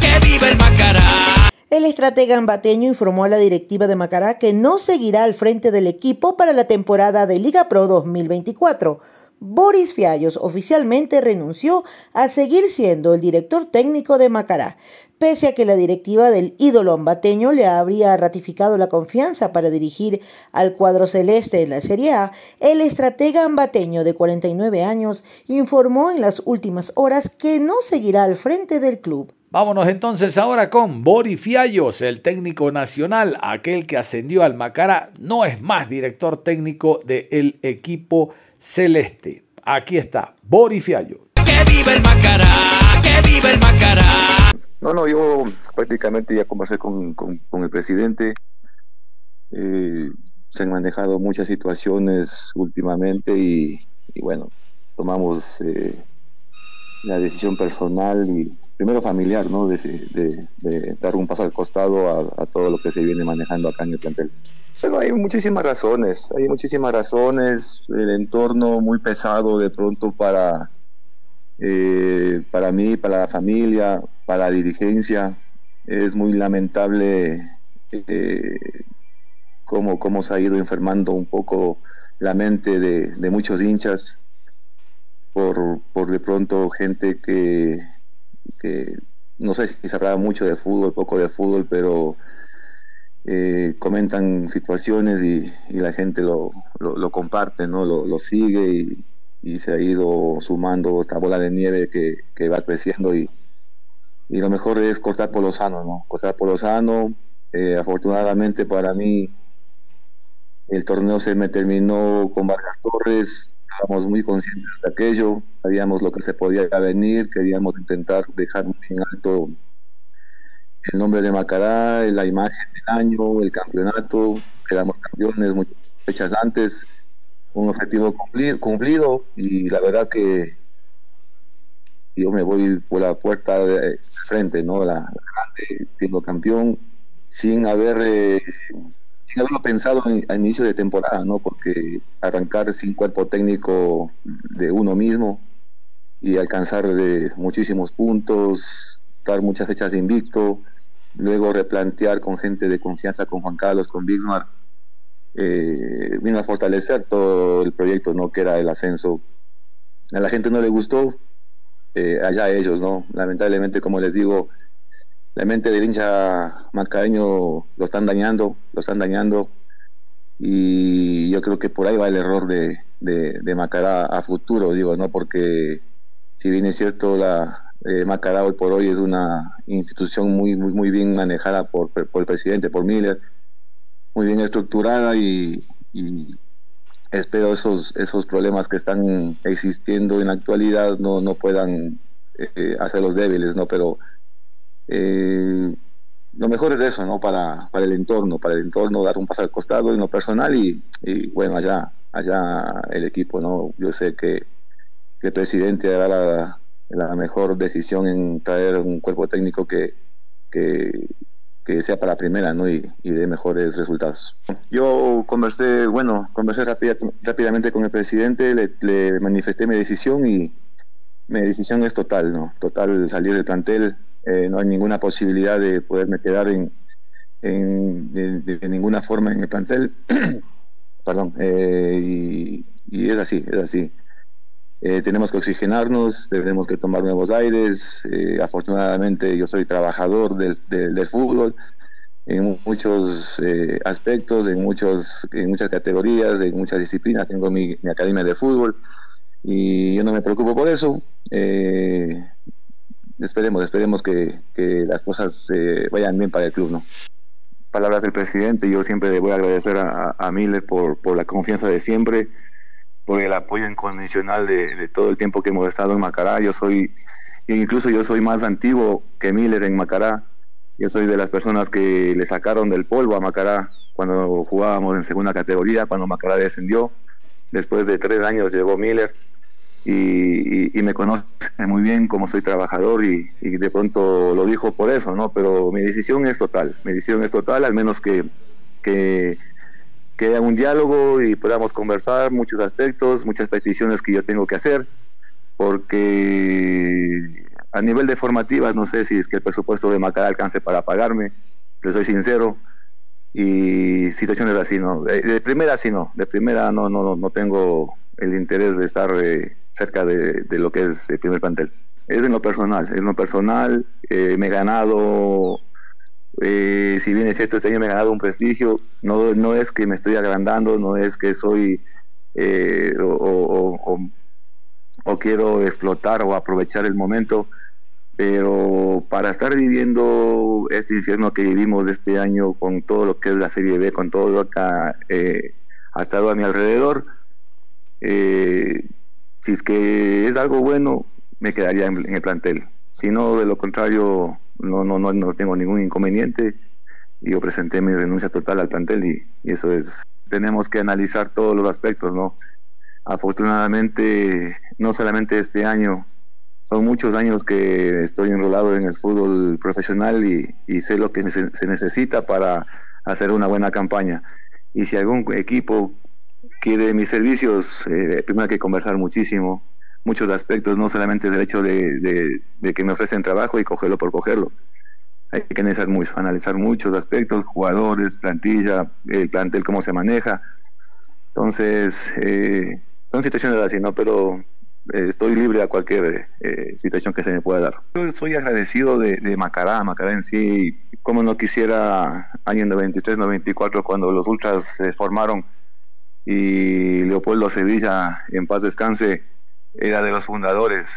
¡Que viva el Macará! El estratega ambateño informó a la directiva de Macará que no seguirá al frente del equipo para la temporada de Liga Pro 2024 Boris Fiallos oficialmente renunció a seguir siendo el director técnico de Macará, pese a que la directiva del ídolo ambateño le habría ratificado la confianza para dirigir al cuadro celeste en la Serie A, el estratega ambateño de 49 años informó en las últimas horas que no seguirá al frente del club. Vámonos entonces ahora con Boris Fiallos, el técnico nacional, aquel que ascendió al Macará, no es más director técnico del equipo celeste. Aquí está, Boris Fiallo. ¡Que viva el Macará! ¡Que viva el Macará! No, no, yo prácticamente ya conversé con, con, con el presidente. Eh, se han manejado muchas situaciones últimamente y, y bueno, tomamos eh, la decisión personal y primero familiar, ¿no? De, de, de dar un paso al costado a, a, todo lo que se viene manejando acá en el plantel. Pero hay muchísimas razones, hay muchísimas razones, el entorno muy pesado de pronto para, eh, para mí, para la familia, para la dirigencia. Es muy lamentable eh, cómo, cómo se ha ido enfermando un poco la mente de, muchos hinchas por, por de pronto gente que, que no sé si hablaba mucho de fútbol, poco de fútbol, pero eh, comentan situaciones y, la gente lo, lo, comparte, ¿no? Lo, sigue y, y, se ha ido sumando esta bola de nieve que, que va creciendo y, y, lo mejor es cortar por lo sano, ¿no? Cortar por lo sano. Eh, afortunadamente para mí el torneo se me terminó con Vargas Torres, estábamos muy conscientes de aquello, sabíamos lo que se podía venir, queríamos intentar dejar muy en alto el nombre de Macará, la imagen año, el campeonato, quedamos campeones muchas fechas antes, un objetivo cumplido, cumplido y la verdad que yo me voy por la puerta de frente, ¿no? La, grande, siendo campeón, sin haber, eh, sin haberlo pensado en, a inicio de temporada, ¿no? Porque arrancar sin cuerpo técnico de uno mismo y alcanzar de muchísimos puntos, estar muchas fechas de invicto, luego replantear con gente de confianza, con Juan Carlos, con Bigmar, eh, vino a fortalecer todo el proyecto, ¿no? Que era el ascenso. A la gente no le gustó, eh, allá ellos, ¿no? Lamentablemente, como les digo, la mente del hincha macareño lo están dañando, lo están dañando, y yo creo que por ahí va el error de, de, Macará a futuro, digo, ¿no? Porque si bien es cierto, la, Eh, Macará hoy por hoy es una institución muy, muy, muy bien manejada por, por el presidente, por Miller, muy bien estructurada y, espero esos, esos problemas que están existiendo en la actualidad no, no puedan eh, hacerlos débiles, ¿no? Pero eh, lo mejor es eso, ¿no? Para, para el entorno, para el entorno dar un paso al costado en lo personal y, bueno, allá, allá el equipo, ¿no? Yo sé que, que el presidente hará la, la mejor decisión en traer un cuerpo técnico que, que, sea para primera ¿no? y, y dé mejores resultados. Yo conversé, bueno, conversé rápidamente con el presidente, le, manifesté mi decisión y mi decisión es total, ¿no? Total salir del plantel, eh, no hay ninguna posibilidad de poderme quedar en, en de, ninguna forma en el plantel. [CLEARS THROAT] Perdón, eh, y es así, es así. Eh, tenemos que oxigenarnos, tenemos que tomar nuevos aires. Eh, afortunadamente yo soy trabajador del, del, fútbol en muchos eh, aspectos, en, muchos, en muchas categorías, en muchas disciplinas. Tengo mi, mi academia de fútbol y yo no me preocupo por eso. esperemos, esperemos que, que las cosas vayan bien para el club, ¿no? Palabras del presidente, yo siempre le voy a agradecer a, a Miller por, por la confianza de siempre por el apoyo incondicional de, todo el tiempo que hemos estado en Macará. Yo soy, incluso yo soy más antiguo que Miller en Macará. Yo soy de las personas que le sacaron del polvo a Macará cuando jugábamos en segunda categoría, cuando Macará descendió. Después de tres años llegó Miller y, me conoce muy bien como soy trabajador y, y, de pronto lo dijo por eso, ¿no? Pero mi decisión es total, mi decisión es total, al menos que, que que haya un diálogo y podamos conversar muchos aspectos, muchas peticiones que yo tengo que hacer, porque a nivel de formativas no sé si es que el presupuesto de Macará alcance para pagarme, le soy sincero, y situaciones así, ¿no? De, primera sí no, de primera no, no, no tengo el interés de estar eh, cerca de, de, lo que es el primer plantel. Es en lo personal, es en lo personal, eh, me he ganado eh, si bien es cierto, este año me he ganado un prestigio, no, no es que me estoy agrandando, no es que soy eh, o, quiero explotar o aprovechar el momento, pero para estar viviendo este infierno que vivimos este año con todo lo que es la Serie B, con todo lo que eh, ha estado a mi alrededor, si es que es algo bueno, me quedaría en el plantel. Si no, de lo contrario, no, no, no, no tengo ningún inconveniente. Yo presenté mi renuncia total al plantel y, eso es, tenemos que analizar todos los aspectos, ¿no? Afortunadamente, no solamente este año, son muchos años que estoy enrolado en el fútbol profesional y, sé lo que se, necesita para hacer una buena campaña. Y si algún equipo quiere mis servicios, eh, primero hay que conversar muchísimo, muchos aspectos, no solamente el hecho de, que me ofrecen trabajo y cogerlo por cogerlo. Hay que analizar, mucho, analizar muchos aspectos, jugadores, plantilla, el plantel, cómo se maneja. Entonces, eh, son situaciones así, ¿no? Pero eh, estoy libre a cualquier eh, situación que se me pueda dar. Yo soy agradecido de, de Macará, Macará en sí, como no quisiera año 93, 94, cuando los ultras se formaron y Leopoldo Sevilla, en paz descanse, era de los fundadores.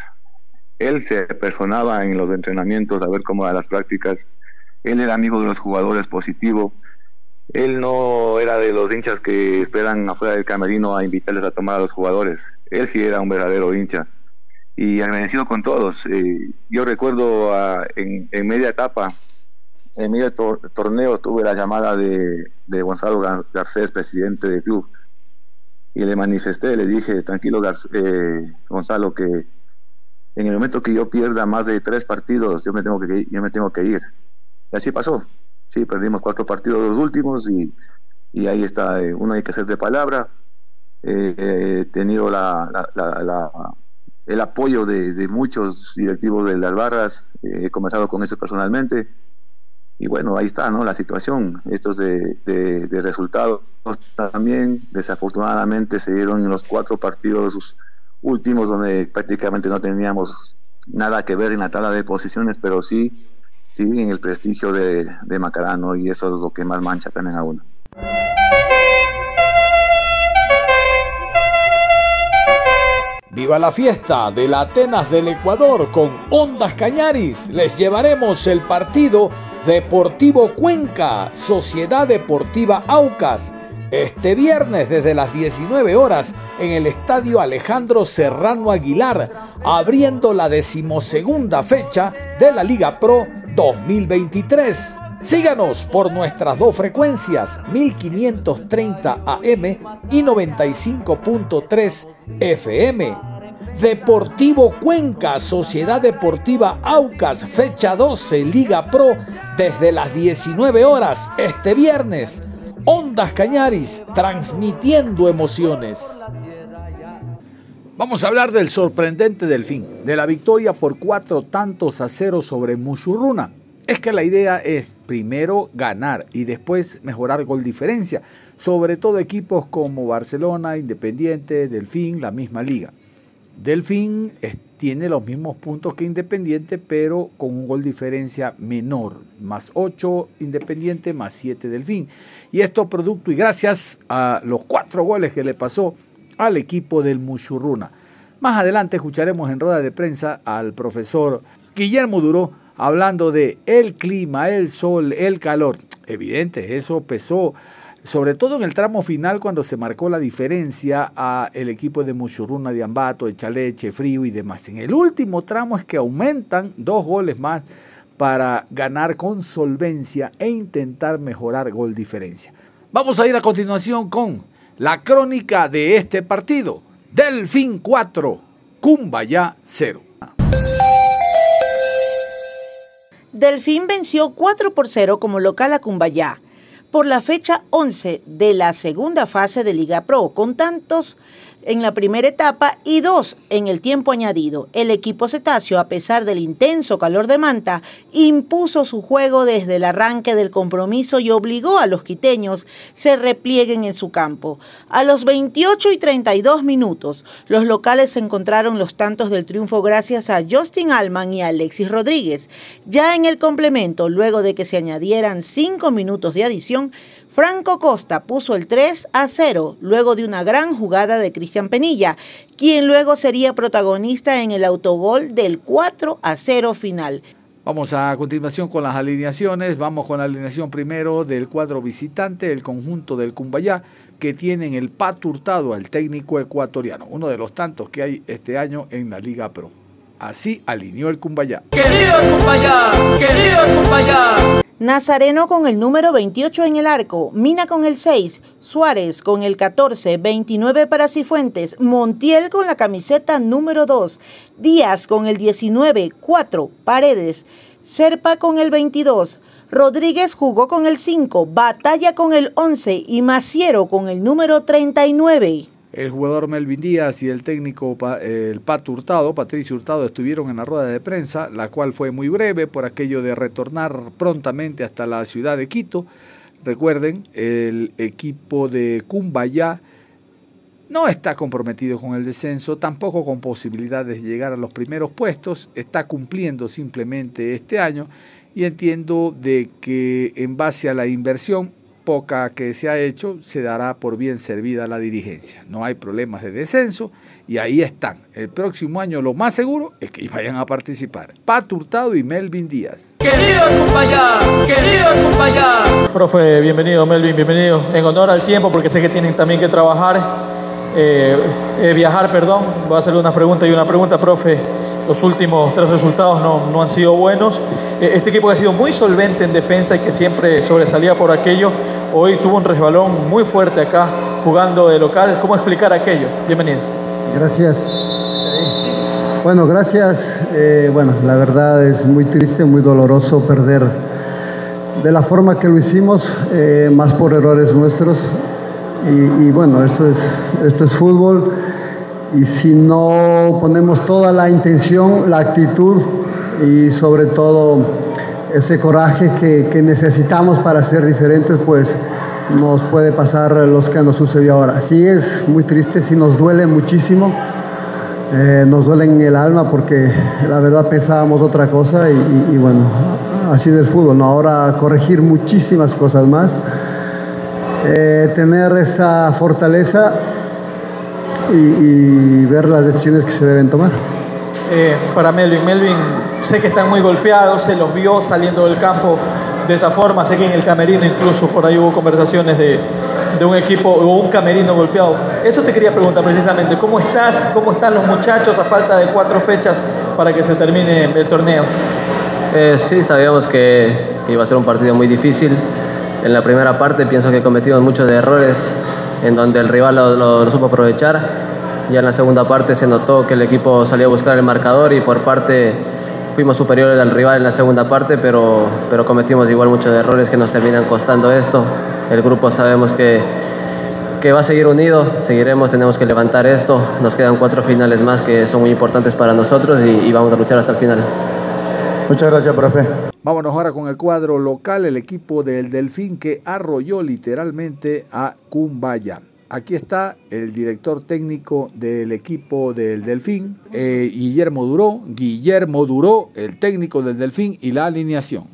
Él se personaba en los entrenamientos a ver cómo eran las prácticas. Él era amigo de los jugadores positivo. Él no era de los hinchas que esperan afuera del camerino a invitarles a tomar a los jugadores. Él sí era un verdadero hincha. Y agradecido con todos. Eh, yo recuerdo en, media etapa, en medio torneo, tuve la llamada de Gonzalo Garcés, presidente del club y le manifesté, le dije, tranquilo eh, Gonzalo, que en el momento que yo pierda más de tres partidos, yo me tengo que, yo me tengo que ir. Y así pasó. Sí, perdimos cuatro partidos los últimos y, y ahí está, eh, uno hay que ser de palabra. Eh, he tenido la, el apoyo de, de, muchos directivos de las barras, he conversado con ellos personalmente y bueno, ahí está, ¿no? La situación, estos de, resultados también, desafortunadamente se dieron en los cuatro partidos últimos donde prácticamente no teníamos nada que ver en la tabla de posiciones, pero sí, sí en el prestigio de, de Macarano y eso es lo que más mancha también a uno. Viva la fiesta de la Atenas del Ecuador con Ondas Cañaris. Les llevaremos el partido Deportivo Cuenca, Sociedad Deportiva Aucas, este viernes desde las 19 horas en el Estadio Alejandro Serrano Aguilar, abriendo la decimosegunda fecha de la Liga Pro 2023. Síganos por nuestras dos frecuencias, 1530 AM y 95.3 FM. Deportivo Cuenca, Sociedad Deportiva Aucas, fecha 12, Liga Pro, desde las 19 horas este viernes. Ondas Cañaris, transmitiendo emociones. Vamos a hablar del sorprendente Delfín, de la victoria por cuatro tantos a cero sobre Mushurruna. Es que la idea es primero ganar y después mejorar gol diferencia, sobre todo equipos como Barcelona, Independiente, Delfín, la misma liga. Delfín tiene los mismos puntos que Independiente, pero con un gol diferencia menor, más 8 Independiente, más 7 Delfín. Y esto producto y gracias a los cuatro goles que le pasó al equipo del Muchurruna. Más adelante escucharemos en rueda de prensa al profesor Guillermo Duró hablando de el clima, el sol, el calor. Evidente, eso pesó, sobre todo en el tramo final cuando se marcó la diferencia a el equipo de Muchurruna, de Ambato, Echaleche, Frío y demás. En el último tramo es que aumentan dos goles más para ganar con solvencia e intentar mejorar gol diferencia. Vamos a ir a continuación con la crónica de este partido. Delfín 4, Cumbaya 0. Delfín venció 4 por 0 como local a Cumbayá por la fecha 11 de la segunda fase de Liga Pro, con tantos en la primera etapa y dos en el tiempo añadido. El equipo cetáceo, a pesar del intenso calor de Manta, impuso su juego desde el arranque del compromiso y obligó a los quiteños se replieguen en su campo. A los 28 y 32 minutos, los locales encontraron los tantos del triunfo gracias a Justin Alman y Alexis Rodríguez. Ya en el complemento, luego de que se añadieran cinco minutos de adición, Franco Costa puso el 3 a 0 luego de una gran jugada de Cristian Penilla, quien luego sería protagonista en el autogol del 4 a 0 final. Vamos a continuación con las alineaciones. Vamos con la alineación primero del cuadro visitante, el conjunto del Cumbayá, que tienen el paturtado al técnico ecuatoriano, uno de los tantos que hay este año en la Liga Pro. Así alineó el Cumbayá. ¡Querido Cumbayá! ¡Querido Cumbayá! Nazareno con el número 28 en el arco, Mina con el 6, Suárez con el 14, 29 para Cifuentes, Montiel con la camiseta número 2, Díaz con el 19, 4, Paredes, Serpa con el 22, Rodríguez jugó con el 5, Batalla con el 11 y Maciero con el número 39. El jugador Melvin Díaz y el técnico el Pat Hurtado, Patricio Hurtado, estuvieron en la rueda de prensa, la cual fue muy breve por aquello de retornar prontamente hasta la ciudad de Quito. Recuerden, el equipo de Cumbayá no está comprometido con el descenso, tampoco con posibilidades de llegar a los primeros puestos, está cumpliendo simplemente este año y entiendo de que en base a la inversión poca que se ha hecho se dará por bien servida la dirigencia. No hay problemas de descenso y ahí están. El próximo año lo más seguro es que vayan a participar. Pat Hurtado y Melvin Díaz. Querido compañía, querido compañía. Profe, bienvenido Melvin, bienvenido. En honor al tiempo porque sé que tienen también que trabajar, eh, eh, viajar, perdón. Voy a hacerle una pregunta y una pregunta, profe. Los últimos tres resultados no, no han sido buenos. Eh, este equipo ha sido muy solvente en defensa y que siempre sobresalía por aquello Hoy tuvo un resbalón muy fuerte acá jugando de local. ¿Cómo explicar aquello? Bienvenido. Gracias. Bueno, gracias. Eh, bueno, la verdad es muy triste, muy doloroso perder de la forma que lo hicimos, eh, más por errores nuestros. Y, bueno, esto es, esto es fútbol. Y si no ponemos toda la intención, la actitud y sobre todo ese coraje que, necesitamos para ser diferentes, pues nos puede pasar los que nos sucedió ahora. Sí es muy triste, sí nos duele muchísimo, eh, nos duele en el alma porque la verdad pensábamos otra cosa y, bueno, así del fútbol, ¿no? ahora corregir muchísimas cosas más, eh, tener esa fortaleza y, y ver las decisiones que se deben tomar. Eh, para Melvin. Melvin, sé que están muy golpeados, se los vio saliendo del campo de esa forma, sé que en el camerino incluso por ahí hubo conversaciones de, de un equipo o un camerino golpeado. Eso te quería preguntar precisamente, ¿cómo estás? ¿Cómo están los muchachos a falta de cuatro fechas para que se termine el torneo? Eh, sí, sabíamos que iba a ser un partido muy difícil. En la primera parte pienso que cometimos muchos errores en donde el rival lo, lo, lo supo aprovechar ya en la segunda parte se notó que el equipo salió a buscar el marcador y por parte fuimos superiores al rival en la segunda parte, pero, pero cometimos igual muchos errores que nos terminan costando esto. El grupo sabemos que, que va a seguir unido, seguiremos, tenemos que levantar esto. Nos quedan cuatro finales más que son muy importantes para nosotros y, y vamos a luchar hasta el final. Muchas gracias, profe. Vámonos ahora con el cuadro local, el equipo del Delfín que arrolló literalmente a Cumbaya. Aquí está el director técnico del equipo del Delfín, eh, Guillermo Duró. Guillermo Duró, el técnico del Delfín y la alineación.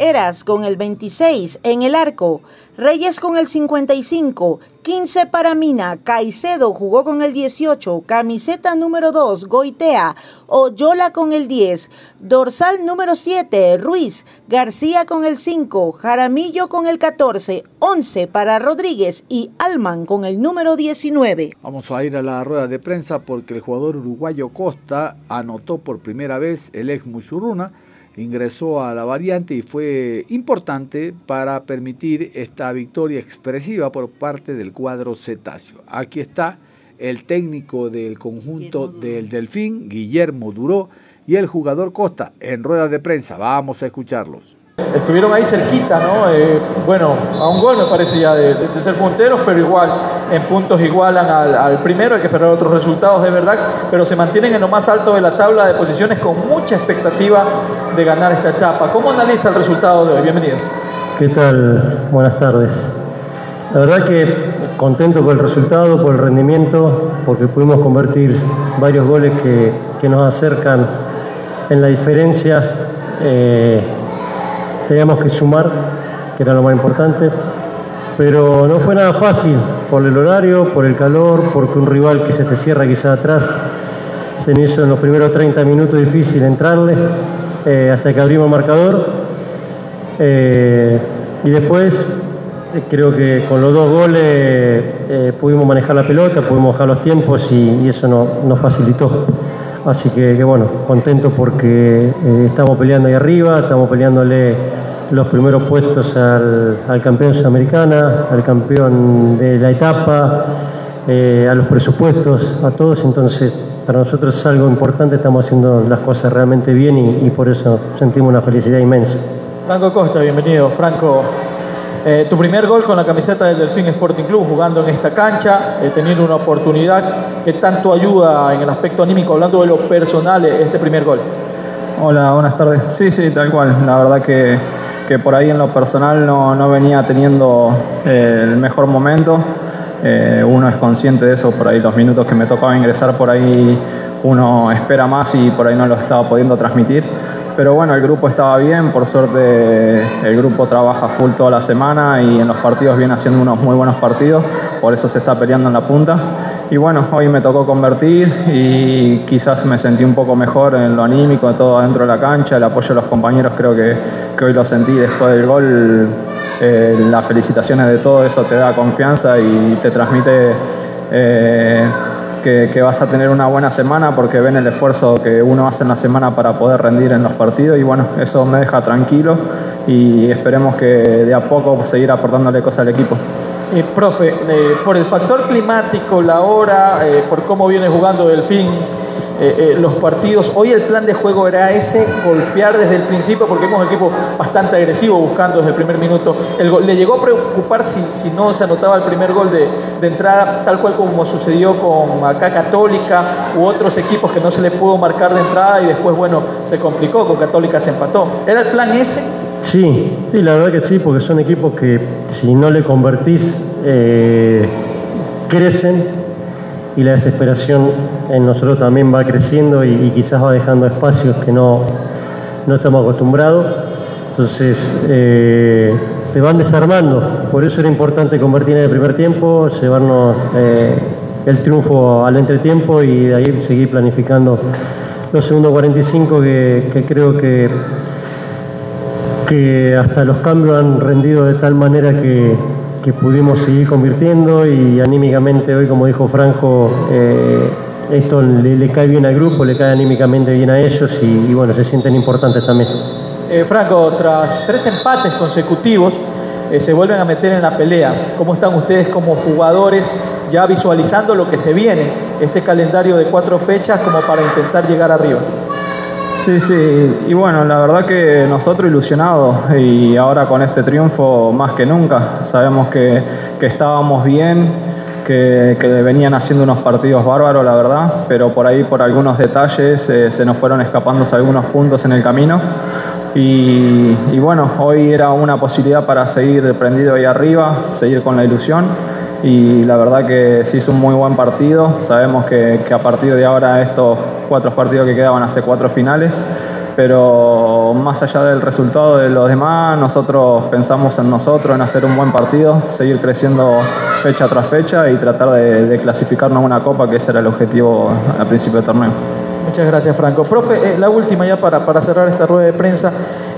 Eras con el 26 en el arco, Reyes con el 55, 15 para Mina, Caicedo jugó con el 18, camiseta número 2, Goitea, Oyola con el 10, dorsal número 7, Ruiz, García con el 5, Jaramillo con el 14, 11 para Rodríguez y Alman con el número 19. Vamos a ir a la rueda de prensa porque el jugador uruguayo Costa anotó por primera vez el ex Muchurruna ingresó a la variante y fue importante para permitir esta victoria expresiva por parte del cuadro cetáceo. Aquí está el técnico del conjunto del Delfín, Guillermo Duró, y el jugador Costa en rueda de prensa. Vamos a escucharlos. Estuvieron ahí cerquita, ¿no? Eh, bueno, a un gol me parece ya de, de, ser punteros, pero igual, en puntos igualan al, primero, hay que esperar otros resultados de verdad, pero se mantienen en lo más alto de la tabla de posiciones con mucha expectativa de ganar esta etapa. ¿Cómo analiza el resultado de hoy? Bienvenido. ¿Qué tal? Buenas tardes. La verdad que contento por el resultado, por el rendimiento, porque pudimos convertir varios goles que, que nos acercan en la diferencia. Eh, teníamos que sumar, que era lo más importante, pero no fue nada fácil por el horario, por el calor, porque un rival que se te cierra quizás atrás, se me hizo en los primeros 30 minutos difícil entrarle, eh, hasta que abrimos el marcador, eh, y después eh, creo que con los dos goles pudimos manejar la pelota, pudimos bajar los tiempos y, eso nos no facilitó. Así que, bueno, contento porque eh, estamos peleando ahí arriba, estamos peleándole los primeros puestos al, campeón sudamericana, al campeón de la etapa, eh, a los presupuestos, a todos. Entonces, para nosotros es algo importante, estamos haciendo las cosas realmente bien y por eso sentimos una felicidad inmensa. Franco Costa, bienvenido. Franco, eh, tu primer gol con la camiseta del Delfín Sporting Club, jugando en esta cancha, eh, teniendo una oportunidad que tanto ayuda en el aspecto anímico, hablando de lo personal, este primer gol. Hola, buenas tardes. Sí, sí, tal cual. La verdad que, que por ahí en lo personal no, no venía teniendo eh, el mejor momento. uno es consciente de eso, por ahí los minutos que me tocaba ingresar, por ahí uno espera más y por ahí no los estaba pudiendo transmitir pero bueno, el grupo estaba bien, por suerte el grupo trabaja full toda la semana y en los partidos viene haciendo unos muy buenos partidos, por eso se está peleando en la punta. Y bueno, hoy me tocó convertir y quizás me sentí un poco mejor en lo anímico, todo adentro de la cancha, el apoyo de los compañeros creo que, que hoy lo sentí después del gol. Eh, las felicitaciones de todo eso te da confianza y te transmite eh, que, vas a tener una buena semana porque ven el esfuerzo que uno hace en la semana para poder rendir en los partidos y bueno, eso me deja tranquilo y esperemos que de a poco seguir aportándole cosas al equipo. Eh, profe, eh, por el factor climático, la hora, eh, por cómo viene jugando Delfín, eh, los partidos, hoy el plan de juego era ese, golpear desde el principio, porque hemos un equipo bastante agresivo buscando desde el primer minuto. ¿Le llegó a preocupar si, si no se anotaba el primer gol de, de, entrada, tal cual como sucedió con acá Católica u otros equipos que no se le pudo marcar de entrada y después, bueno, se complicó, con Católica se empató? ¿Era el plan ese? Sí, sí, la verdad que sí, porque son equipos que si no le convertís, eh, crecen y la desesperación en nosotros también va creciendo y, quizás va dejando espacios que no, no estamos acostumbrados. Entonces, eh, te van desarmando. Por eso era importante convertir en el primer tiempo, llevarnos eh, el triunfo al entretiempo y de ahí seguir planificando los segundos 45 que, que creo que, que hasta los cambios han rendido de tal manera que, que pudimos seguir convirtiendo y anímicamente hoy, como dijo Franco, eh, esto le, cae bien al grupo, le cae anímicamente bien a ellos y, bueno, se sienten importantes también. Eh, Franco, tras tres empates consecutivos, eh, se vuelven a meter en la pelea. ¿Cómo están ustedes como jugadores ya visualizando lo que se viene, este calendario de cuatro fechas como para intentar llegar arriba? Sí, sí, y bueno, la verdad que nosotros ilusionados y ahora con este triunfo más que nunca, sabemos que, que estábamos bien, que, venían haciendo unos partidos bárbaros, la verdad, pero por ahí por algunos detalles eh, se nos fueron escapándose algunos puntos en el camino. Y, y, bueno, hoy era una posibilidad para seguir prendido ahí arriba, seguir con la ilusión y la verdad que se hizo un muy buen partido. Sabemos que, que, a partir de ahora estos cuatro partidos que quedaban hace cuatro finales, pero más allá del resultado de los demás, nosotros pensamos en nosotros, en hacer un buen partido, seguir creciendo fecha tras fecha y tratar de, clasificarnos a una copa, que ese era el objetivo al principio del torneo. Muchas gracias, Franco. Profe, eh, la última ya para, para cerrar esta rueda de prensa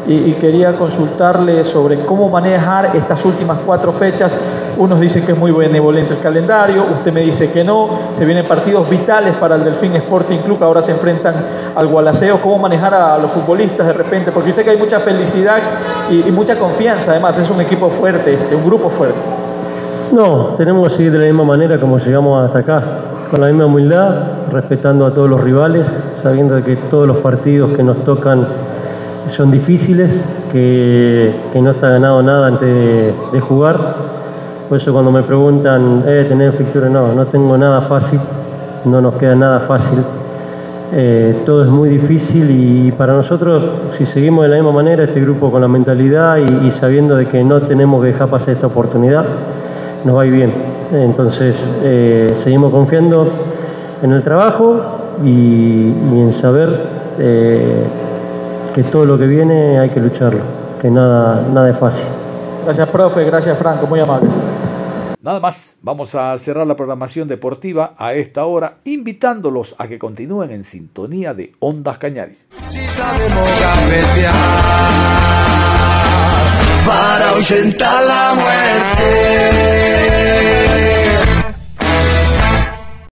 y, quería consultarle sobre cómo manejar estas últimas cuatro fechas. Unos dicen que es muy benevolente el calendario, usted me dice que no, se vienen partidos vitales para el Delfín Sporting Club, ahora se enfrentan al Gualaceo, cómo manejar a los futbolistas de repente, porque yo sé que hay mucha felicidad y, mucha confianza, además es un equipo fuerte, un grupo fuerte. No, tenemos que seguir de la misma manera como llegamos hasta acá, con la misma humildad, respetando a todos los rivales, sabiendo que todos los partidos que nos tocan son difíciles, que, no está ganado nada antes de, jugar. Por eso cuando me preguntan, eh, ¿tener fictura? No, no tengo nada fácil, no nos queda nada fácil. Eh, todo es muy difícil y para nosotros, si seguimos de la misma manera, este grupo con la mentalidad y, sabiendo de que no tenemos que dejar pasar esta oportunidad, nos va a ir bien. Entonces, eh, seguimos confiando en el trabajo y, en saber eh, que todo lo que viene hay que lucharlo, que nada, nada es fácil. Gracias, profe, gracias, Franco, muy amables. Nada más, vamos a cerrar la programación deportiva a esta hora, invitándolos a que continúen en sintonía de Ondas Cañaris. para ahuyentar la muerte.